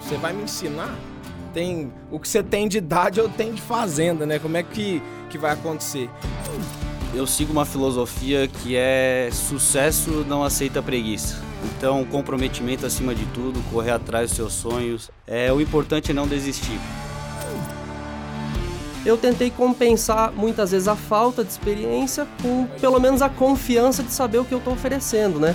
Você vai me ensinar? Tem o que você tem de idade eu tenho de fazenda, né? Como é que, que vai acontecer? Eu sigo uma filosofia que é sucesso não aceita preguiça. Então, comprometimento acima de tudo, correr atrás dos seus sonhos. É o importante é não desistir. Eu tentei compensar muitas vezes a falta de experiência com pelo menos a confiança de saber o que eu estou oferecendo, né?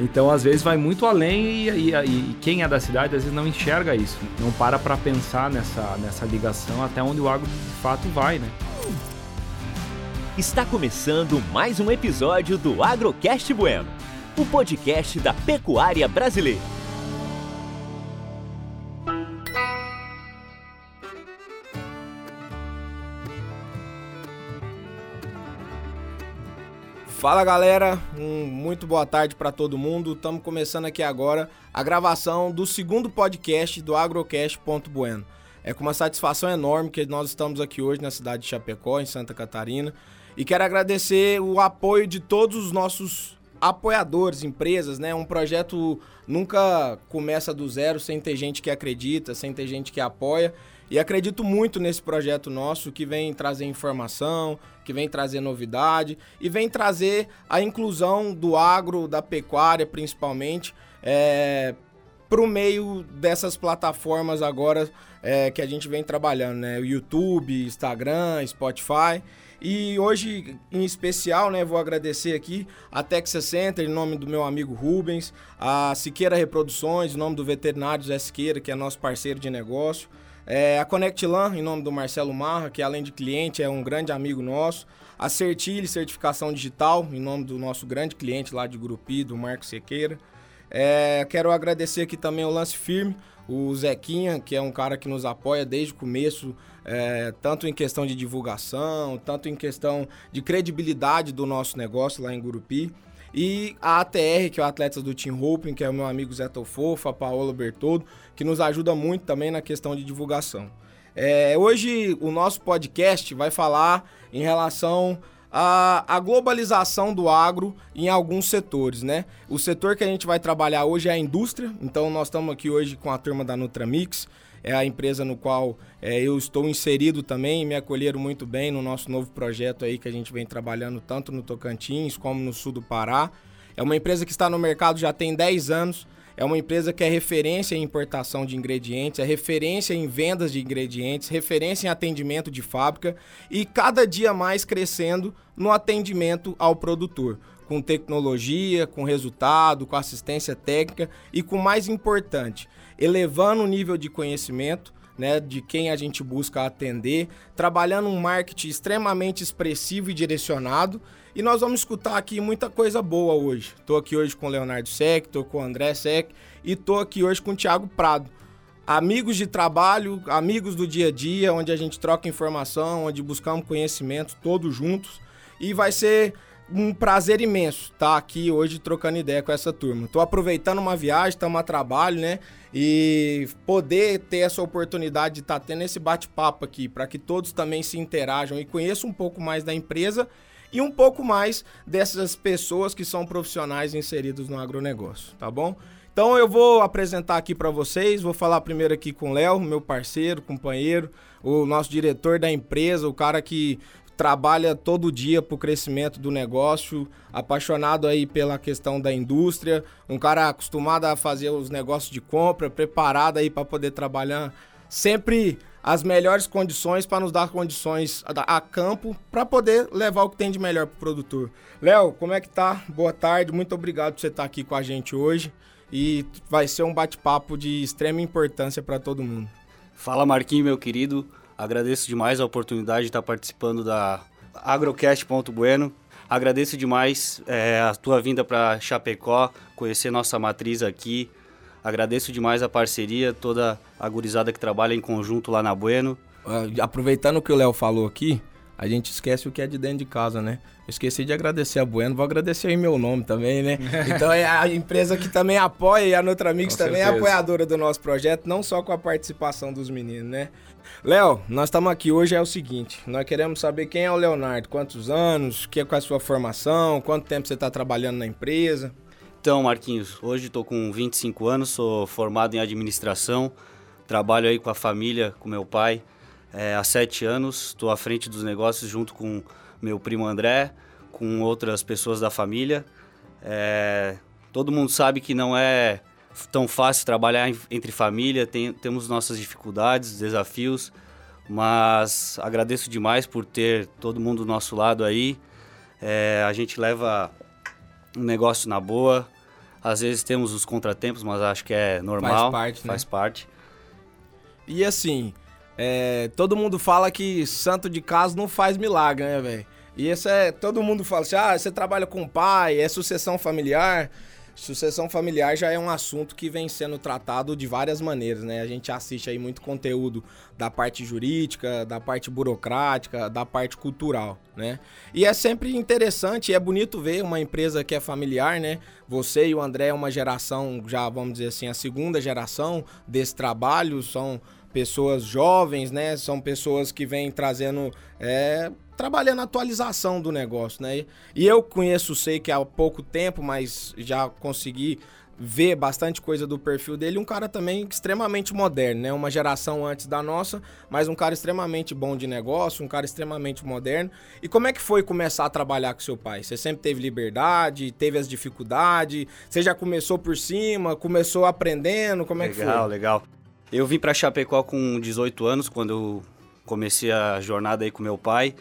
Então, às vezes, vai muito além e, e, e, quem é da cidade, às vezes, não enxerga isso. Não para para pensar nessa, nessa ligação até onde o agro, de fato, vai, né? Está começando mais um episódio do Agrocast Bueno, o podcast da pecuária brasileira. Fala galera, um muito boa tarde para todo mundo. Estamos começando aqui agora a gravação do segundo podcast do Agrocast.bueno. É com uma satisfação enorme que nós estamos aqui hoje na cidade de Chapecó, em Santa Catarina, e quero agradecer o apoio de todos os nossos apoiadores, empresas, né? Um projeto nunca começa do zero sem ter gente que acredita, sem ter gente que apoia. E acredito muito nesse projeto nosso que vem trazer informação, que vem trazer novidade e vem trazer a inclusão do agro, da pecuária principalmente, é, para o meio dessas plataformas agora é, que a gente vem trabalhando, né? YouTube, Instagram, Spotify. E hoje, em especial, né, vou agradecer aqui a Texas Center, em nome do meu amigo Rubens, a Siqueira Reproduções, em nome do veterinário Zé Siqueira, que é nosso parceiro de negócio, é, a ConnectLan, em nome do Marcelo Marra, que além de cliente é um grande amigo nosso, a Certile Certificação Digital, em nome do nosso grande cliente lá de Grupi, do Marco Sequeira. É, quero agradecer aqui também o Lance Firme, o Zequinha, que é um cara que nos apoia desde o começo, é, tanto em questão de divulgação, tanto em questão de credibilidade do nosso negócio lá em Gurupi. E a ATR, que é o Atletas do Team Hoping, que é o meu amigo Zé Tofofo, a Paola Bertoldo, que nos ajuda muito também na questão de divulgação. É, hoje o nosso podcast vai falar em relação à, à, globalização do agro em alguns setores, né? O setor que a gente vai trabalhar hoje é a indústria, então nós estamos aqui hoje com a turma da Nutramix, é a empresa no qual é, eu estou inserido também, me acolheram muito bem no nosso novo projeto aí que a gente vem trabalhando tanto no Tocantins como no sul do Pará. É uma empresa que está no mercado já tem 10 anos, é uma empresa que é referência em importação de ingredientes, é referência em vendas de ingredientes, referência em atendimento de fábrica e cada dia mais crescendo no atendimento ao produtor, com tecnologia, com resultado, com assistência técnica e com mais importante, elevando o nível de conhecimento né, de quem a gente busca atender, trabalhando um marketing extremamente expressivo e direcionado. E nós vamos escutar aqui muita coisa boa hoje. Estou aqui hoje com o Leonardo Sec, estou com o André Sec e estou aqui hoje com o Thiago Prado. Amigos de trabalho, amigos do dia a dia, onde a gente troca informação, onde buscamos conhecimento todos juntos. E vai ser um prazer imenso estar tá aqui hoje trocando ideia com essa turma. Estou aproveitando uma viagem, estamos a trabalho, né? E poder ter essa oportunidade de estar tá tendo esse bate-papo aqui, para que todos também se interajam e conheçam um pouco mais da empresa e um pouco mais dessas pessoas que são profissionais inseridos no agronegócio, tá bom? Então eu vou apresentar aqui para vocês, vou falar primeiro aqui com o Léo, meu parceiro, companheiro, o nosso diretor da empresa, o cara que trabalha todo dia para o crescimento do negócio, apaixonado aí pela questão da indústria, um cara acostumado a fazer os negócios de compra, preparado aí para poder trabalhar sempre as melhores condições para nos dar condições a, a campo para poder levar o que tem de melhor para o produtor. Léo, como é que tá? Boa tarde, muito obrigado por você estar aqui com a gente hoje e vai ser um bate-papo de extrema importância para todo mundo. Fala Marquinhos, meu querido. Agradeço demais a oportunidade de estar participando da Agrocast.bueno. Agradeço demais é, a tua vinda para Chapecó, conhecer nossa matriz aqui. Agradeço demais a parceria, toda a gurizada que trabalha em conjunto lá na Bueno. Uh, aproveitando o que o Léo falou aqui, a gente esquece o que é de dentro de casa, né? Eu esqueci de agradecer a Bueno, vou agradecer em meu nome também, né? Então é a empresa que também apoia e a Nutramix também é apoiadora do nosso projeto, não só com a participação dos meninos, né? Léo, nós estamos aqui hoje é o seguinte, nós queremos saber quem é o Leonardo, quantos anos, que é com a sua formação, quanto tempo você está trabalhando na empresa. Então, Marquinhos, hoje estou com 25 anos, sou formado em administração, trabalho aí com a família, com meu pai, é, há sete anos, estou à frente dos negócios junto com meu primo André, com outras pessoas da família. É, todo mundo sabe que não é tão fácil trabalhar entre família, tem, temos nossas dificuldades, desafios, mas agradeço demais por ter todo mundo do nosso lado aí. É, a gente leva um negócio na boa. Às vezes temos os contratempos, mas acho que é normal. Faz parte, né? Faz parte. E assim, é, todo mundo fala que santo de casa não faz milagre, né, velho? E isso é. Todo mundo fala assim: ah, você trabalha com pai, é sucessão familiar. Sucessão familiar já é um assunto que vem sendo tratado de várias maneiras, né? A gente assiste aí muito conteúdo da parte jurídica, da parte burocrática, da parte cultural, né? E é sempre interessante é bonito ver uma empresa que é familiar, né? Você e o André é uma geração, já vamos dizer assim, a segunda geração desse trabalho, são pessoas jovens, né? São pessoas que vêm trazendo. É, trabalhando a atualização do negócio, né? E eu conheço, sei que há pouco tempo, mas já consegui ver bastante coisa do perfil dele. Um cara também extremamente moderno, né? Uma geração antes da nossa, mas um cara extremamente bom de negócio, um cara extremamente moderno. E como é que foi começar a trabalhar com seu pai? Você sempre teve liberdade, teve as dificuldades? Você já começou por cima, começou aprendendo? Como é legal, que foi? Legal, legal. Eu vim para Chapecó com 18 anos, quando eu comecei a jornada aí com meu pai.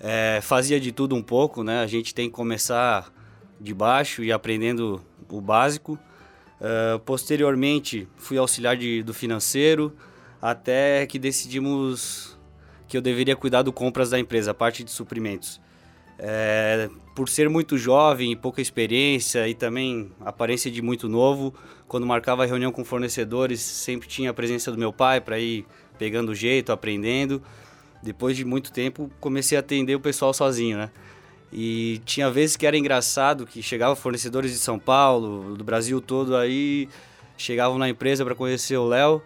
É, fazia de tudo um pouco, né? A gente tem que começar de baixo e aprendendo o básico. Uh, posteriormente, fui auxiliar de, do financeiro, até que decidimos que eu deveria cuidar do compras da empresa, a parte de suprimentos. É, por ser muito jovem, pouca experiência e também aparência de muito novo, quando marcava reunião com fornecedores, sempre tinha a presença do meu pai para ir pegando o jeito, aprendendo. Depois de muito tempo, comecei a atender o pessoal sozinho, né? E tinha vezes que era engraçado que chegavam fornecedores de São Paulo, do Brasil todo aí, chegavam na empresa para conhecer o Léo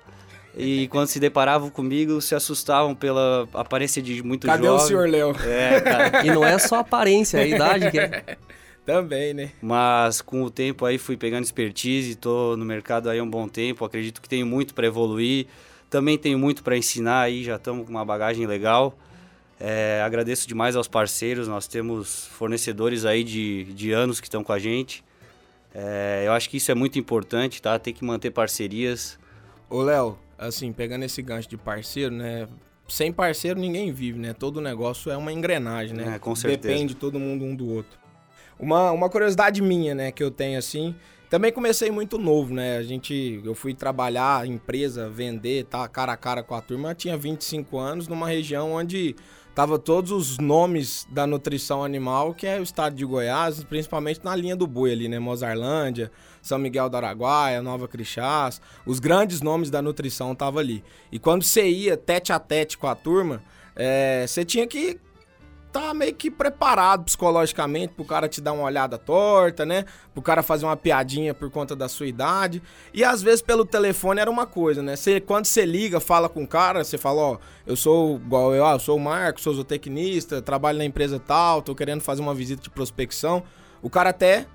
e quando se deparavam comigo, se assustavam pela aparência de muito Cadê jovem. Cadê o senhor Léo? É, cara. e não é só a aparência, é a idade que é. Também, né? Mas com o tempo aí fui pegando expertise, tô no mercado aí há um bom tempo, acredito que tenho muito para evoluir. Também tenho muito para ensinar aí, já estamos com uma bagagem legal. É, agradeço demais aos parceiros, nós temos fornecedores aí de, de anos que estão com a gente. É, eu acho que isso é muito importante, tá? Tem que manter parcerias. Ô, Léo, assim, pegando esse gancho de parceiro, né? Sem parceiro ninguém vive, né? Todo negócio é uma engrenagem, né? É, com certeza. Depende todo mundo um do outro. Uma, uma curiosidade minha, né, que eu tenho assim, também comecei muito novo, né? A gente, eu fui trabalhar empresa, vender, tá cara a cara com a turma, eu tinha 25 anos numa região onde tava todos os nomes da nutrição animal, que é o estado de Goiás, principalmente na linha do boi ali, né? Mozarlândia, São Miguel do Araguaia, Nova Crixás, os grandes nomes da nutrição estavam ali. E quando você ia tete a tete com a turma, é, você tinha que tá meio que preparado psicologicamente pro cara te dar uma olhada torta, né? Pro cara fazer uma piadinha por conta da sua idade. E às vezes pelo telefone era uma coisa, né? Você, quando você liga, fala com o cara, você fala, ó, eu sou igual eu, ah, eu sou o Marco, sou zootecnista, trabalho na empresa tal, tô querendo fazer uma visita de prospecção. O cara até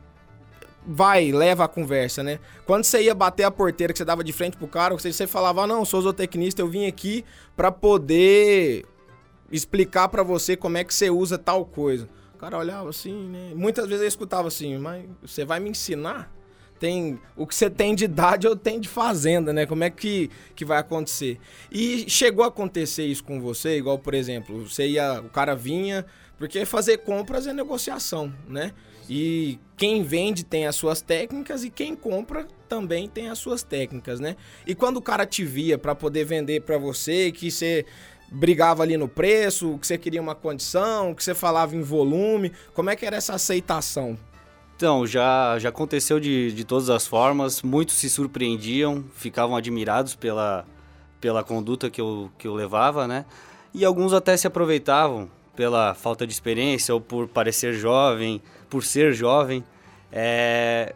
vai, leva a conversa, né? Quando você ia bater a porteira, que você dava de frente pro cara, você, você falava, ah, não, sou zootecnista, eu vim aqui para poder explicar para você como é que você usa tal coisa. O cara olhava assim, né? Muitas vezes eu escutava assim, mas você vai me ensinar? Tem o que você tem de idade eu tenho de fazenda, né? Como é que, que vai acontecer? E chegou a acontecer isso com você, igual por exemplo, você ia, o cara vinha, porque fazer compras é negociação, né? E quem vende tem as suas técnicas e quem compra também tem as suas técnicas, né? E quando o cara te via para poder vender para você, que você brigava ali no preço, que você queria uma condição, que você falava em volume, como é que era essa aceitação? Então, já, já aconteceu de, de todas as formas, muitos se surpreendiam, ficavam admirados pela, pela conduta que eu, que eu levava, né? E alguns até se aproveitavam pela falta de experiência ou por parecer jovem, por ser jovem. É,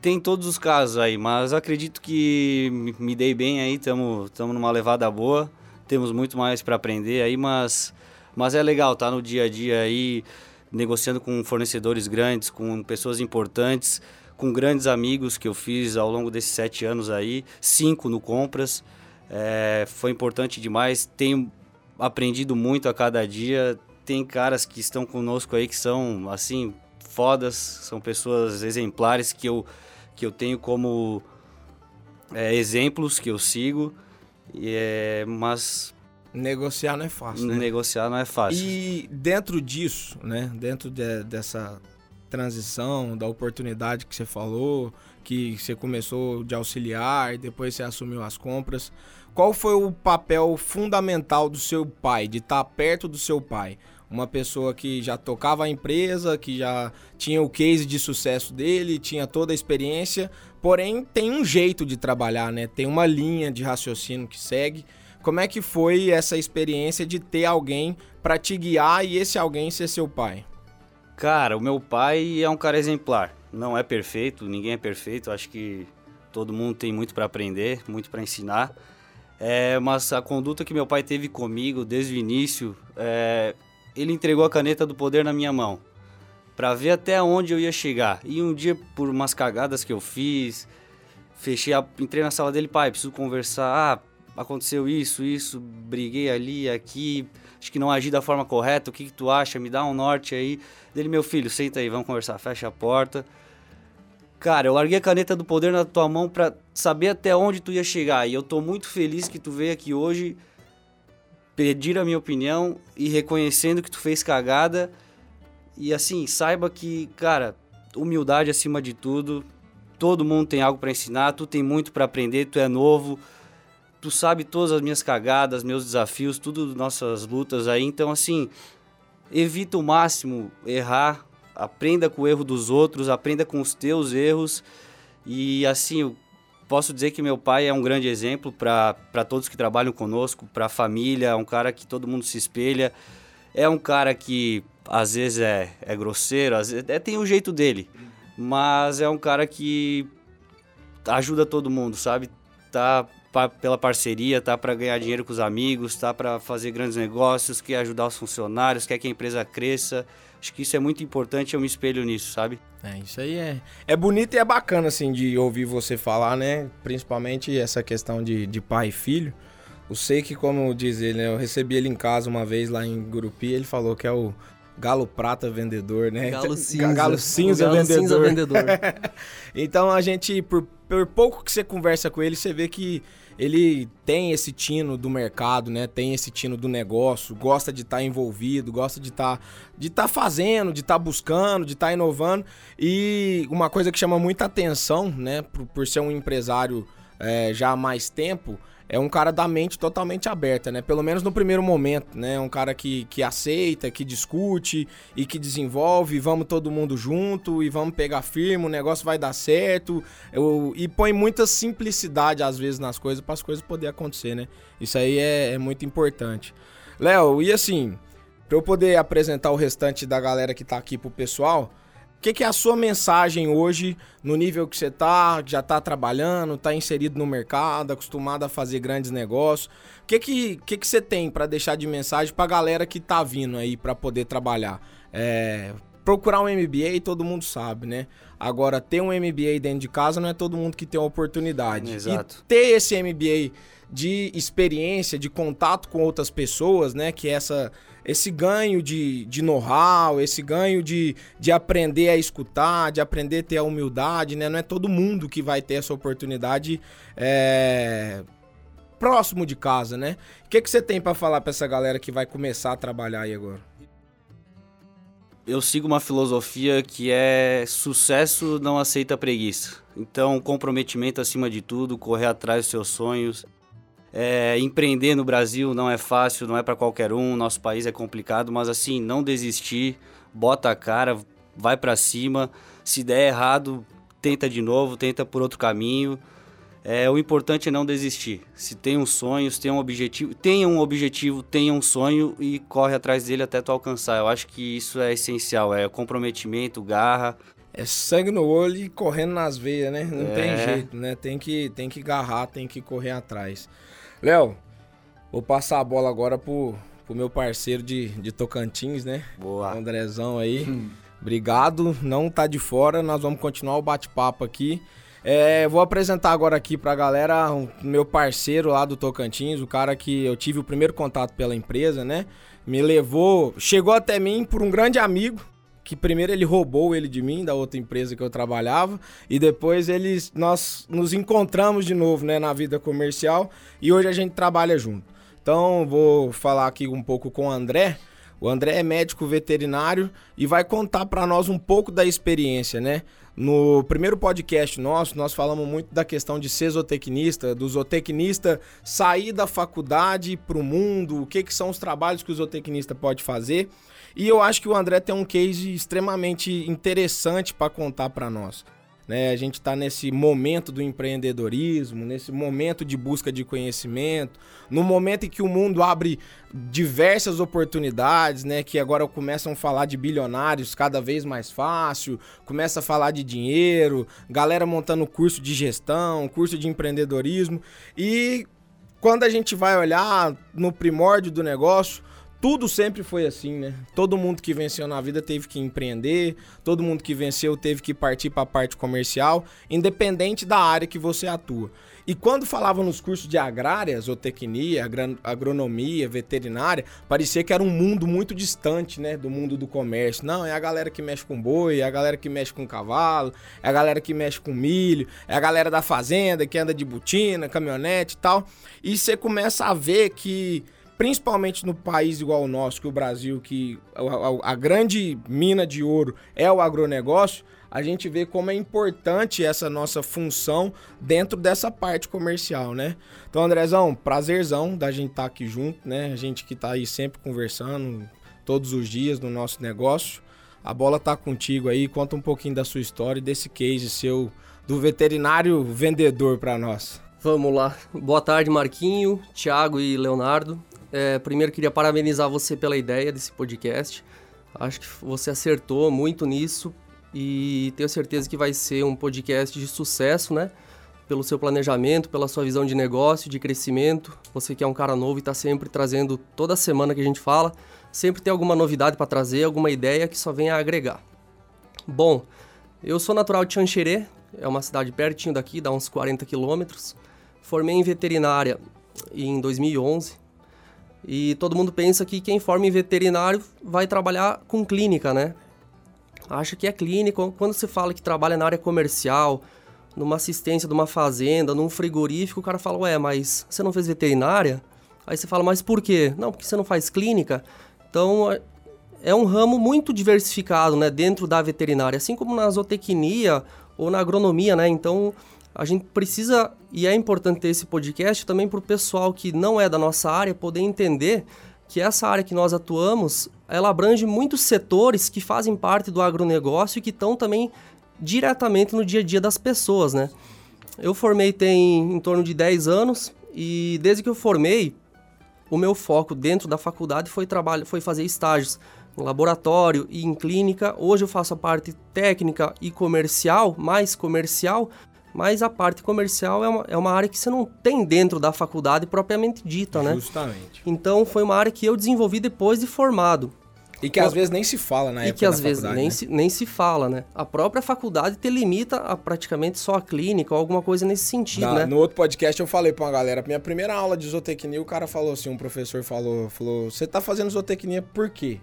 tem todos os casos aí, mas acredito que me dei bem aí, estamos numa levada boa, temos muito mais para aprender aí, mas, mas é legal estar tá no dia a dia aí, negociando com fornecedores grandes, com pessoas importantes, com grandes amigos que eu fiz ao longo desses sete anos aí, cinco no Compras, é, foi importante demais, tenho aprendido muito a cada dia, tem caras que estão conosco aí que são, assim, fodas, são pessoas exemplares que eu, que eu tenho como é, exemplos que eu sigo, é, mas negociar não é fácil, né? Negociar não é fácil. E dentro disso, né, dentro de, dessa transição, da oportunidade que você falou, que você começou de auxiliar, depois você assumiu as compras, qual foi o papel fundamental do seu pai, de estar perto do seu pai? Uma pessoa que já tocava a empresa, que já tinha o case de sucesso dele, tinha toda a experiência, porém tem um jeito de trabalhar, né? Tem uma linha de raciocínio que segue. Como é que foi essa experiência de ter alguém para te guiar e esse alguém ser seu pai? Cara, o meu pai é um cara exemplar. Não é perfeito, ninguém é perfeito. Acho que todo mundo tem muito para aprender, muito para ensinar. É, mas a conduta que meu pai teve comigo desde o início é, ele entregou a caneta do poder na minha mão para ver até onde eu ia chegar. E um dia, por umas cagadas que eu fiz, fechei, a, entrei na sala dele, pai, preciso conversar. Ah, aconteceu isso, isso, briguei ali, aqui, acho que não agi da forma correta. O que, que tu acha? Me dá um norte aí. Dele, meu filho, senta aí, vamos conversar. Fecha a porta. Cara, eu larguei a caneta do poder na tua mão para saber até onde tu ia chegar. E eu tô muito feliz que tu veio aqui hoje pedir a minha opinião e reconhecendo que tu fez cagada. E assim, saiba que, cara, humildade acima de tudo. Todo mundo tem algo para ensinar, tu tem muito para aprender, tu é novo. Tu sabe todas as minhas cagadas, meus desafios, tudo nossas lutas aí. Então, assim, evita o máximo errar, aprenda com o erro dos outros, aprenda com os teus erros. E assim, posso dizer que meu pai é um grande exemplo para todos que trabalham conosco, para a família, é um cara que todo mundo se espelha. É um cara que às vezes é, é grosseiro, às vezes é, tem o jeito dele, mas é um cara que ajuda todo mundo, sabe? Tá pra, pela parceria, tá para ganhar dinheiro com os amigos, tá para fazer grandes negócios, quer ajudar os funcionários, quer que a empresa cresça. Acho que isso é muito importante, eu me espelho nisso, sabe? É, isso aí é, é bonito e é bacana, assim, de ouvir você falar, né? Principalmente essa questão de, de pai e filho. Eu sei que, como diz ele, né? eu recebi ele em casa uma vez lá em Gurupi, ele falou que é o Galo Prata vendedor, né? Galo Cinza. Galo Cinza Galo vendedor. Cinza vendedor. então a gente, por, por pouco que você conversa com ele, você vê que ele tem esse tino do mercado, né? Tem esse tino do negócio, gosta de estar tá envolvido, gosta de estar tá, de tá fazendo, de estar tá buscando, de estar tá inovando. E uma coisa que chama muita atenção, né? Por, por ser um empresário é, já há mais tempo, é um cara da mente totalmente aberta, né? Pelo menos no primeiro momento, né? Um cara que, que aceita, que discute e que desenvolve, vamos todo mundo junto e vamos pegar firme, o negócio vai dar certo. Eu, e põe muita simplicidade às vezes nas coisas para as coisas poderem acontecer, né? Isso aí é, é muito importante. Léo, e assim, para eu poder apresentar o restante da galera que tá aqui pro pessoal, que, que é a sua mensagem hoje no nível que você está, já está trabalhando, está inserido no mercado, acostumado a fazer grandes negócios? O que, que, que, que você tem para deixar de mensagem para a galera que está vindo aí para poder trabalhar? É, procurar um MBA todo mundo sabe, né? Agora, ter um MBA dentro de casa não é todo mundo que tem a oportunidade. Exato. E ter esse MBA de experiência, de contato com outras pessoas, né? Que é essa esse ganho de, de know-how, esse ganho de, de aprender a escutar, de aprender a ter a humildade, né? Não é todo mundo que vai ter essa oportunidade é, próximo de casa, né? O que, que você tem para falar para essa galera que vai começar a trabalhar aí agora? Eu sigo uma filosofia que é sucesso não aceita preguiça. Então, comprometimento acima de tudo, correr atrás dos seus sonhos, é, empreender no Brasil não é fácil, não é para qualquer um. Nosso país é complicado, mas assim, não desistir, bota a cara, vai para cima. Se der errado, tenta de novo, tenta por outro caminho. É, o importante é não desistir. Se tem um sonho, se tem um objetivo, tenha um objetivo, tenha um sonho e corre atrás dele até tu alcançar. Eu acho que isso é essencial, é comprometimento, garra. É sangue no olho e correndo nas veias, né? Não É. tem jeito, né? Tem que, tem que garrar, tem que correr atrás. Léo, vou passar a bola agora pro, pro meu parceiro de, de Tocantins, né? Boa. Andrezão aí. Obrigado, não tá de fora, nós vamos continuar o bate-papo aqui. É, vou apresentar agora aqui pra galera o meu parceiro lá do Tocantins, o cara que eu tive o primeiro contato pela empresa, né? Me levou, chegou até mim por um grande amigo, que primeiro ele roubou ele de mim, da outra empresa que eu trabalhava, e depois eles, nós nos encontramos de novo, né, na vida comercial, e hoje a gente trabalha junto. Então, vou falar aqui um pouco com o André. O André é médico veterinário e vai contar para nós um pouco da experiência, né? No primeiro podcast nosso, nós falamos muito da questão de ser zootecnista, do zootecnista sair da faculdade para o mundo, o que, que são os trabalhos que o zootecnista pode fazer. E eu acho que o André tem um case extremamente interessante para contar para nós. Né? A gente está nesse momento do empreendedorismo, nesse momento de busca de conhecimento, no momento em que o mundo abre diversas oportunidades, né? Que agora começam a falar de bilionários cada vez mais fácil, começa a falar de dinheiro, galera montando curso de gestão, curso de empreendedorismo. E quando a gente vai olhar no primórdio do negócio, tudo sempre foi assim, né? Todo mundo que venceu na vida teve que empreender, todo mundo que venceu teve que partir para a parte comercial, independente da área que você atua. E quando falava nos cursos de agrária, zootecnia, agronomia, veterinária, parecia que era um mundo muito distante, né, do mundo do comércio. Não, é a galera que mexe com boi, é a galera que mexe com cavalo, é a galera que mexe com milho, é a galera da fazenda que anda de botina, caminhonete e tal. E você começa a ver que principalmente no país igual o nosso, que o Brasil, que a, a- a grande mina de ouro é o agronegócio, a gente vê como é importante essa nossa função dentro dessa parte comercial, né? Então, Andrezão, prazerzão da gente estar aqui junto, né? A gente que tá aí sempre conversando todos os dias no nosso negócio. A bola tá contigo aí, conta um pouquinho da sua história e desse case seu do veterinário vendedor para nós. Vamos lá. Boa tarde, Marquinho, Thiago e Leonardo. É, primeiro queria parabenizar você pela ideia desse podcast. Acho que você acertou muito nisso e tenho certeza que vai ser um podcast de sucesso, né? Pelo seu planejamento, pela sua visão de negócio, de crescimento. Você que é um cara novo e está sempre trazendo toda semana que a gente fala, sempre tem alguma novidade para trazer, alguma ideia que só venha a agregar. Bom, eu sou natural de Xanxerê, é uma cidade pertinho daqui, dá uns 40 quilômetros. Formei em veterinária em 2011 e todo mundo pensa que quem forma em veterinário vai trabalhar com clínica, né? Acha que é clínica. Quando você fala que trabalha na área comercial, numa assistência de uma fazenda, num frigorífico, o cara fala, ué, mas você não fez veterinária? Aí você fala, mas por quê? Não, porque você não faz clínica. Então, é- é um ramo muito diversificado, né, dentro da veterinária, assim como na zootecnia ou na agronomia, né? Então, a gente precisa e é importante ter esse podcast também para o pessoal que não é da nossa área poder entender que essa área que nós atuamos, ela abrange muitos setores que fazem parte do agronegócio e que estão também diretamente no dia a dia das pessoas, né? Eu formei tem em torno de 10 anos e desde que eu formei, o meu foco dentro da faculdade foi trabalho, foi fazer estágios em laboratório e em clínica. Hoje eu faço a parte técnica e comercial, mais comercial, mas a parte comercial é uma, é uma área que você não tem dentro da faculdade propriamente dita, né? Justamente. Então foi uma área que eu desenvolvi depois de formado. E que às vezes nem se fala na e época que às vezes nem, né? se, nem se fala, né? A própria faculdade te limita a praticamente só a clínica ou alguma coisa nesse sentido, Da- né? No outro podcast eu falei pra uma galera, minha primeira aula de zootecnia, o cara falou assim, um professor falou, falou, você tá fazendo zootecnia por quê?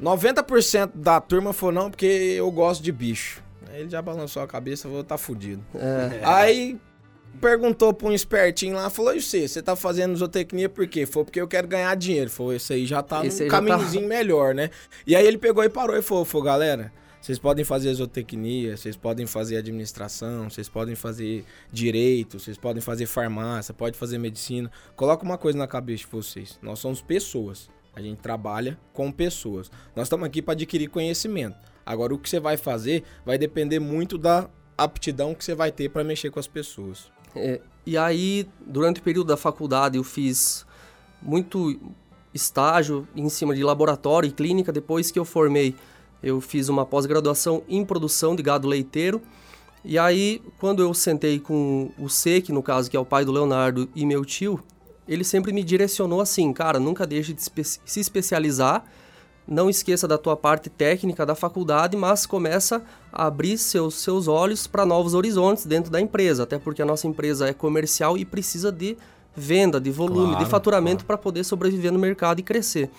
90% da turma falou, não, porque eu gosto de bicho. Ele já balançou a cabeça falou, tá fudido. É, Aí perguntou pra um espertinho lá, falou, e você, você tá fazendo zootecnia por quê? Falou, porque eu quero ganhar dinheiro. Falou, esse aí já tá Esse num tá- caminhozinho melhor, né? E aí ele pegou e parou e falou, falou, galera... Vocês podem fazer zootecnia, vocês podem fazer administração, vocês podem fazer direito, vocês podem fazer farmácia, pode fazer medicina. Coloca uma coisa na cabeça de vocês. Nós somos pessoas. A gente trabalha com pessoas. Nós estamos aqui para adquirir conhecimento. Agora o que você vai fazer vai depender muito da aptidão que você vai ter para mexer com as pessoas. É, e aí, durante o período da faculdade, eu fiz muito estágio em cima de laboratório e clínica. Depois que eu formei, eu fiz uma pós-graduação em produção de gado leiteiro. E aí, quando eu sentei com o Sek, no caso, que é o pai do Leonardo, e meu tio, ele sempre me direcionou assim, cara, nunca deixe de se especializar, não esqueça da tua parte técnica da faculdade, mas começa a abrir seus, seus olhos para novos horizontes dentro da empresa, até porque a nossa empresa é comercial e precisa de venda, de volume, claro, de faturamento claro. para poder sobreviver no mercado e crescer.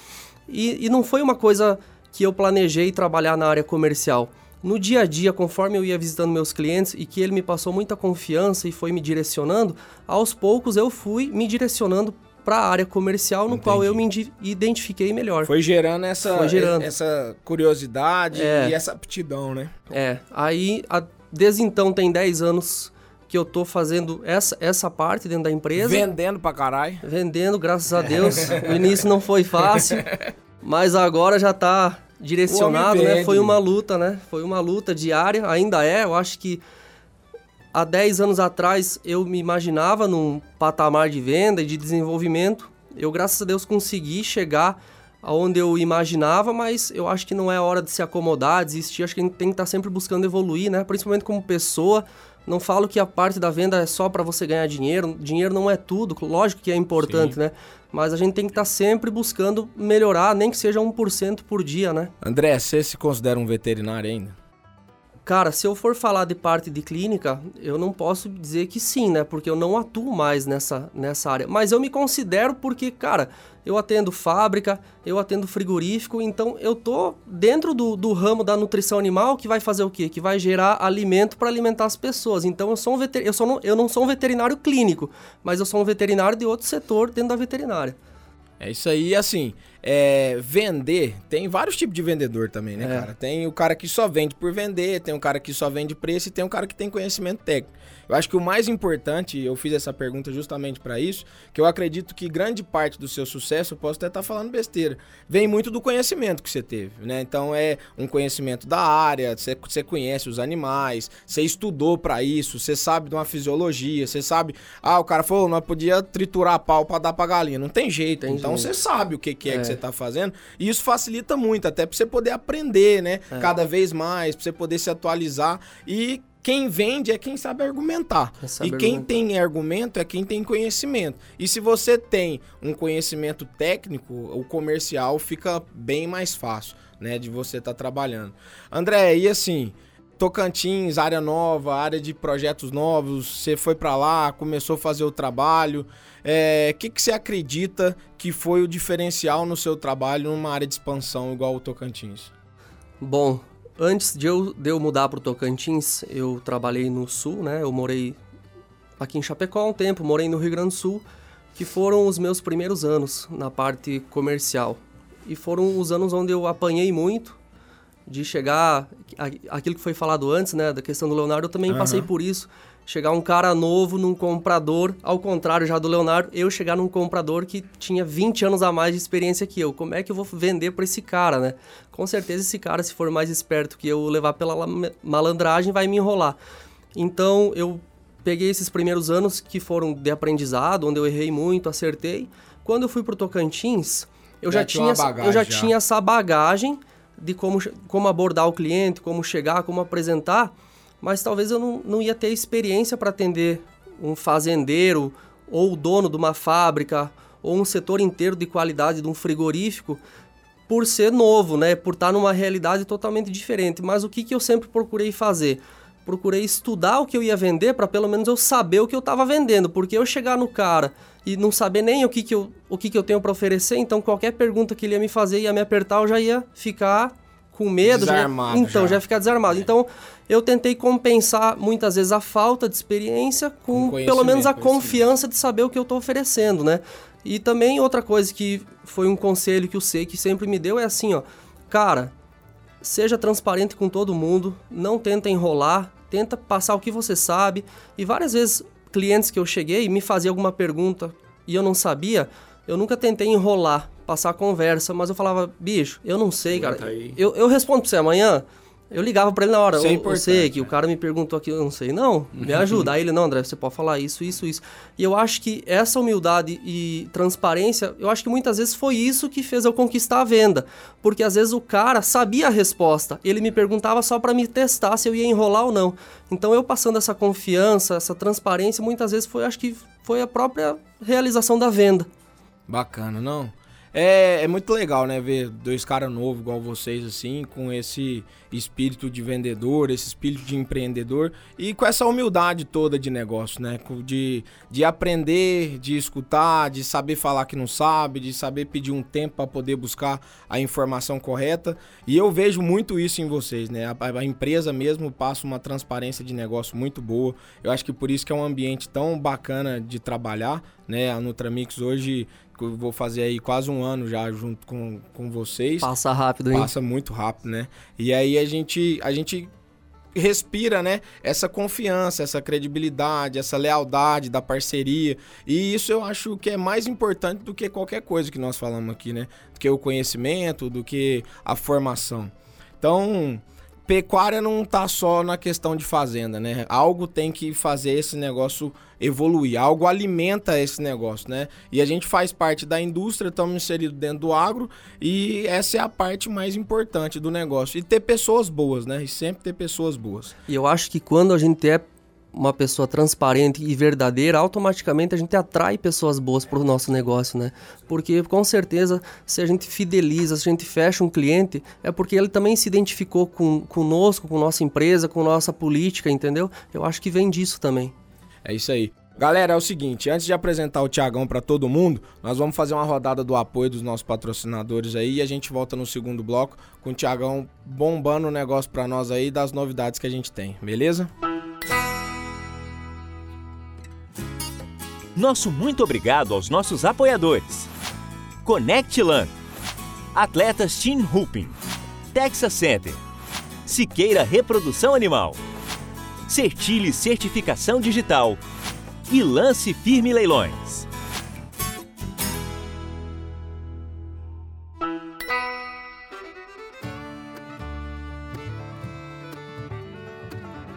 E, e não foi uma coisa que eu planejei trabalhar na área comercial. No dia a dia, conforme eu ia visitando meus clientes e que ele me passou muita confiança e foi me direcionando, aos poucos eu fui me direcionando para a área comercial, no Entendi. qual eu me identifiquei melhor. Foi gerando essa, Foi gerando. essa curiosidade é. e essa aptidão, né? É. Aí, a, desde então, tem 10 anos que eu tô fazendo essa, essa parte dentro da empresa. Vendendo pra caralho. Vendendo, graças a Deus. o início não foi fácil, mas agora já tá direcionado, né? Foi uma luta, né? Foi uma luta diária, ainda é. Eu acho que há 10 anos atrás eu me imaginava num patamar de venda e de desenvolvimento. Eu, graças a Deus, consegui chegar aonde eu imaginava, mas eu acho que não é hora de se acomodar, desistir. Acho que a gente tem que estar sempre buscando evoluir, né? Principalmente como pessoa. Não falo que a parte da venda é só para você ganhar dinheiro. Dinheiro não é tudo, lógico que é importante, Sim. né? Mas a gente tem que estar sempre buscando melhorar, nem que seja 1% por dia, né? André, você se considera um veterinário ainda? Cara, se eu for falar de parte de clínica, eu não posso dizer que sim, né? Porque eu não atuo mais nessa, nessa área. Mas eu me considero porque, cara, eu atendo fábrica, eu atendo frigorífico, então eu tô dentro do, do ramo da nutrição animal que vai fazer o quê? Que vai gerar alimento para alimentar as pessoas. Então eu sou um veter... eu, sou não, eu não sou um veterinário clínico, mas eu sou um veterinário de outro setor dentro da veterinária. É isso aí, assim, é, vender, tem vários tipos de vendedor também, né, é. cara? Tem o cara que só vende por vender, tem o cara que só vende preço e tem o cara que tem conhecimento técnico. Eu acho que o mais importante, eu fiz essa pergunta justamente para isso, que eu acredito que grande parte do seu sucesso, eu posso até estar tá falando besteira, vem muito do conhecimento que você teve, né? Então é um conhecimento da área, você, você conhece os animais, você estudou para isso, você sabe de uma fisiologia, você sabe, ah, o cara falou, nós podia triturar pau para dar para galinha, não tem jeito. Tem então jeito. você sabe o que, que é, é, que você tá fazendo, e isso facilita muito até para você poder aprender, né? É. Cada vez mais, para você poder se atualizar e quem vende é quem sabe argumentar. Sabe e quem tem argumento é quem tem conhecimento. E se você tem um conhecimento técnico, o comercial fica bem mais fácil, né, de você estar tá trabalhando. André, e assim, Tocantins, área nova, área de projetos novos, você foi para lá, começou a fazer o trabalho. O é, que, que você acredita que foi o diferencial no seu trabalho numa área de expansão igual o Tocantins? Bom, Antes de eu, de eu mudar para o Tocantins, eu trabalhei no Sul, né? Eu morei aqui em Chapecó há um tempo, morei no Rio Grande do Sul, que foram os meus primeiros anos na parte comercial. E foram os anos onde eu apanhei muito de chegar... Aquilo que foi falado antes, né? Da questão do Leonardo, eu também uhum. passei por isso chegar um cara novo num comprador, ao contrário já do Leonardo, eu chegar num comprador que tinha 20 anos a mais de experiência que eu. Como é que eu vou vender para esse cara, né? Com certeza esse cara, se for mais esperto que eu levar pela malandragem, vai me enrolar. Então, eu peguei esses primeiros anos que foram de aprendizado, onde eu errei muito, acertei. Quando eu fui pro Tocantins, eu já, já tinha, eu já, já tinha essa bagagem de como, como abordar o cliente, como chegar, como apresentar mas talvez eu não, não ia ter experiência para atender um fazendeiro ou o dono de uma fábrica ou um setor inteiro de qualidade de um frigorífico por ser novo, né? Por estar numa realidade totalmente diferente. Mas o que, que eu sempre procurei fazer? Procurei estudar o que eu ia vender para pelo menos eu saber o que eu estava vendendo, porque eu chegar no cara e não saber nem o que, que eu, o que, que eu tenho para oferecer, então qualquer pergunta que ele ia me fazer ia me apertar, eu já ia ficar com medo. Desarmado já, então, já. já ficar desarmado. Então, eu tentei compensar muitas vezes a falta de experiência com, com pelo menos a confiança de saber o que eu estou oferecendo, né? E também outra coisa que foi um conselho que o que sempre me deu é assim, ó, cara, seja transparente com todo mundo, não tenta enrolar, tenta passar o que você sabe. E várias vezes clientes que eu cheguei me faziam alguma pergunta e eu não sabia, eu nunca tentei enrolar, passar a conversa, mas eu falava, bicho, eu não sei, cara. Eu, eu respondo pra você amanhã. Eu ligava para ele na hora, é eu, eu sei que o cara me perguntou aqui, eu não sei, não, me ajuda. Aí ele, não, André, você pode falar isso, isso, isso. E eu acho que essa humildade e transparência, eu acho que muitas vezes foi isso que fez eu conquistar a venda. Porque às vezes o cara sabia a resposta, ele me perguntava só para me testar se eu ia enrolar ou não. Então eu passando essa confiança, essa transparência, muitas vezes foi, acho que foi a própria realização da venda. Bacana, não? É, é muito legal, né? Ver dois caras novos igual vocês, assim, com esse espírito de vendedor, esse espírito de empreendedor e com essa humildade toda de negócio, né? De, de aprender, de escutar, de saber falar que não sabe, de saber pedir um tempo para poder buscar a informação correta. E eu vejo muito isso em vocês, né? A, a empresa mesmo passa uma transparência de negócio muito boa. Eu acho que por isso que é um ambiente tão bacana de trabalhar, né? A Nutramix hoje, eu vou fazer aí quase um ano já junto com, com vocês. Passa rápido, hein? Passa muito rápido, né? E aí a gente, a gente respira, né? Essa confiança, essa credibilidade, essa lealdade da parceria. E isso eu acho que é mais importante do que qualquer coisa que nós falamos aqui, né? Do que o conhecimento, do que a formação. Então, pecuária não tá só na questão de fazenda, né? Algo tem que fazer esse negócio evoluir, algo alimenta esse negócio, né? E a gente faz parte da indústria, estamos inseridos dentro do agro e essa é a parte mais importante do negócio. E ter pessoas boas, né? E sempre ter pessoas boas. E eu acho que quando a gente é uma pessoa transparente e verdadeira, automaticamente a gente atrai pessoas boas para o nosso negócio, né? Porque com certeza, se a gente fideliza, se a gente fecha um cliente, é porque ele também se identificou com, conosco, com nossa empresa, com nossa política, entendeu? Eu acho que vem disso também. É isso aí. Galera, é o seguinte, antes de apresentar o Tiagão para todo mundo, nós vamos fazer uma rodada do apoio dos nossos patrocinadores aí e a gente volta no segundo bloco com o Tiagão bombando o negócio para nós aí das novidades que a gente tem, beleza? Nosso muito obrigado aos nossos apoiadores. Conectlan, Atletas Team Hooping, Texas Center, Siqueira Reprodução Animal, Certile Certificação Digital. E Lance Firme Leilões.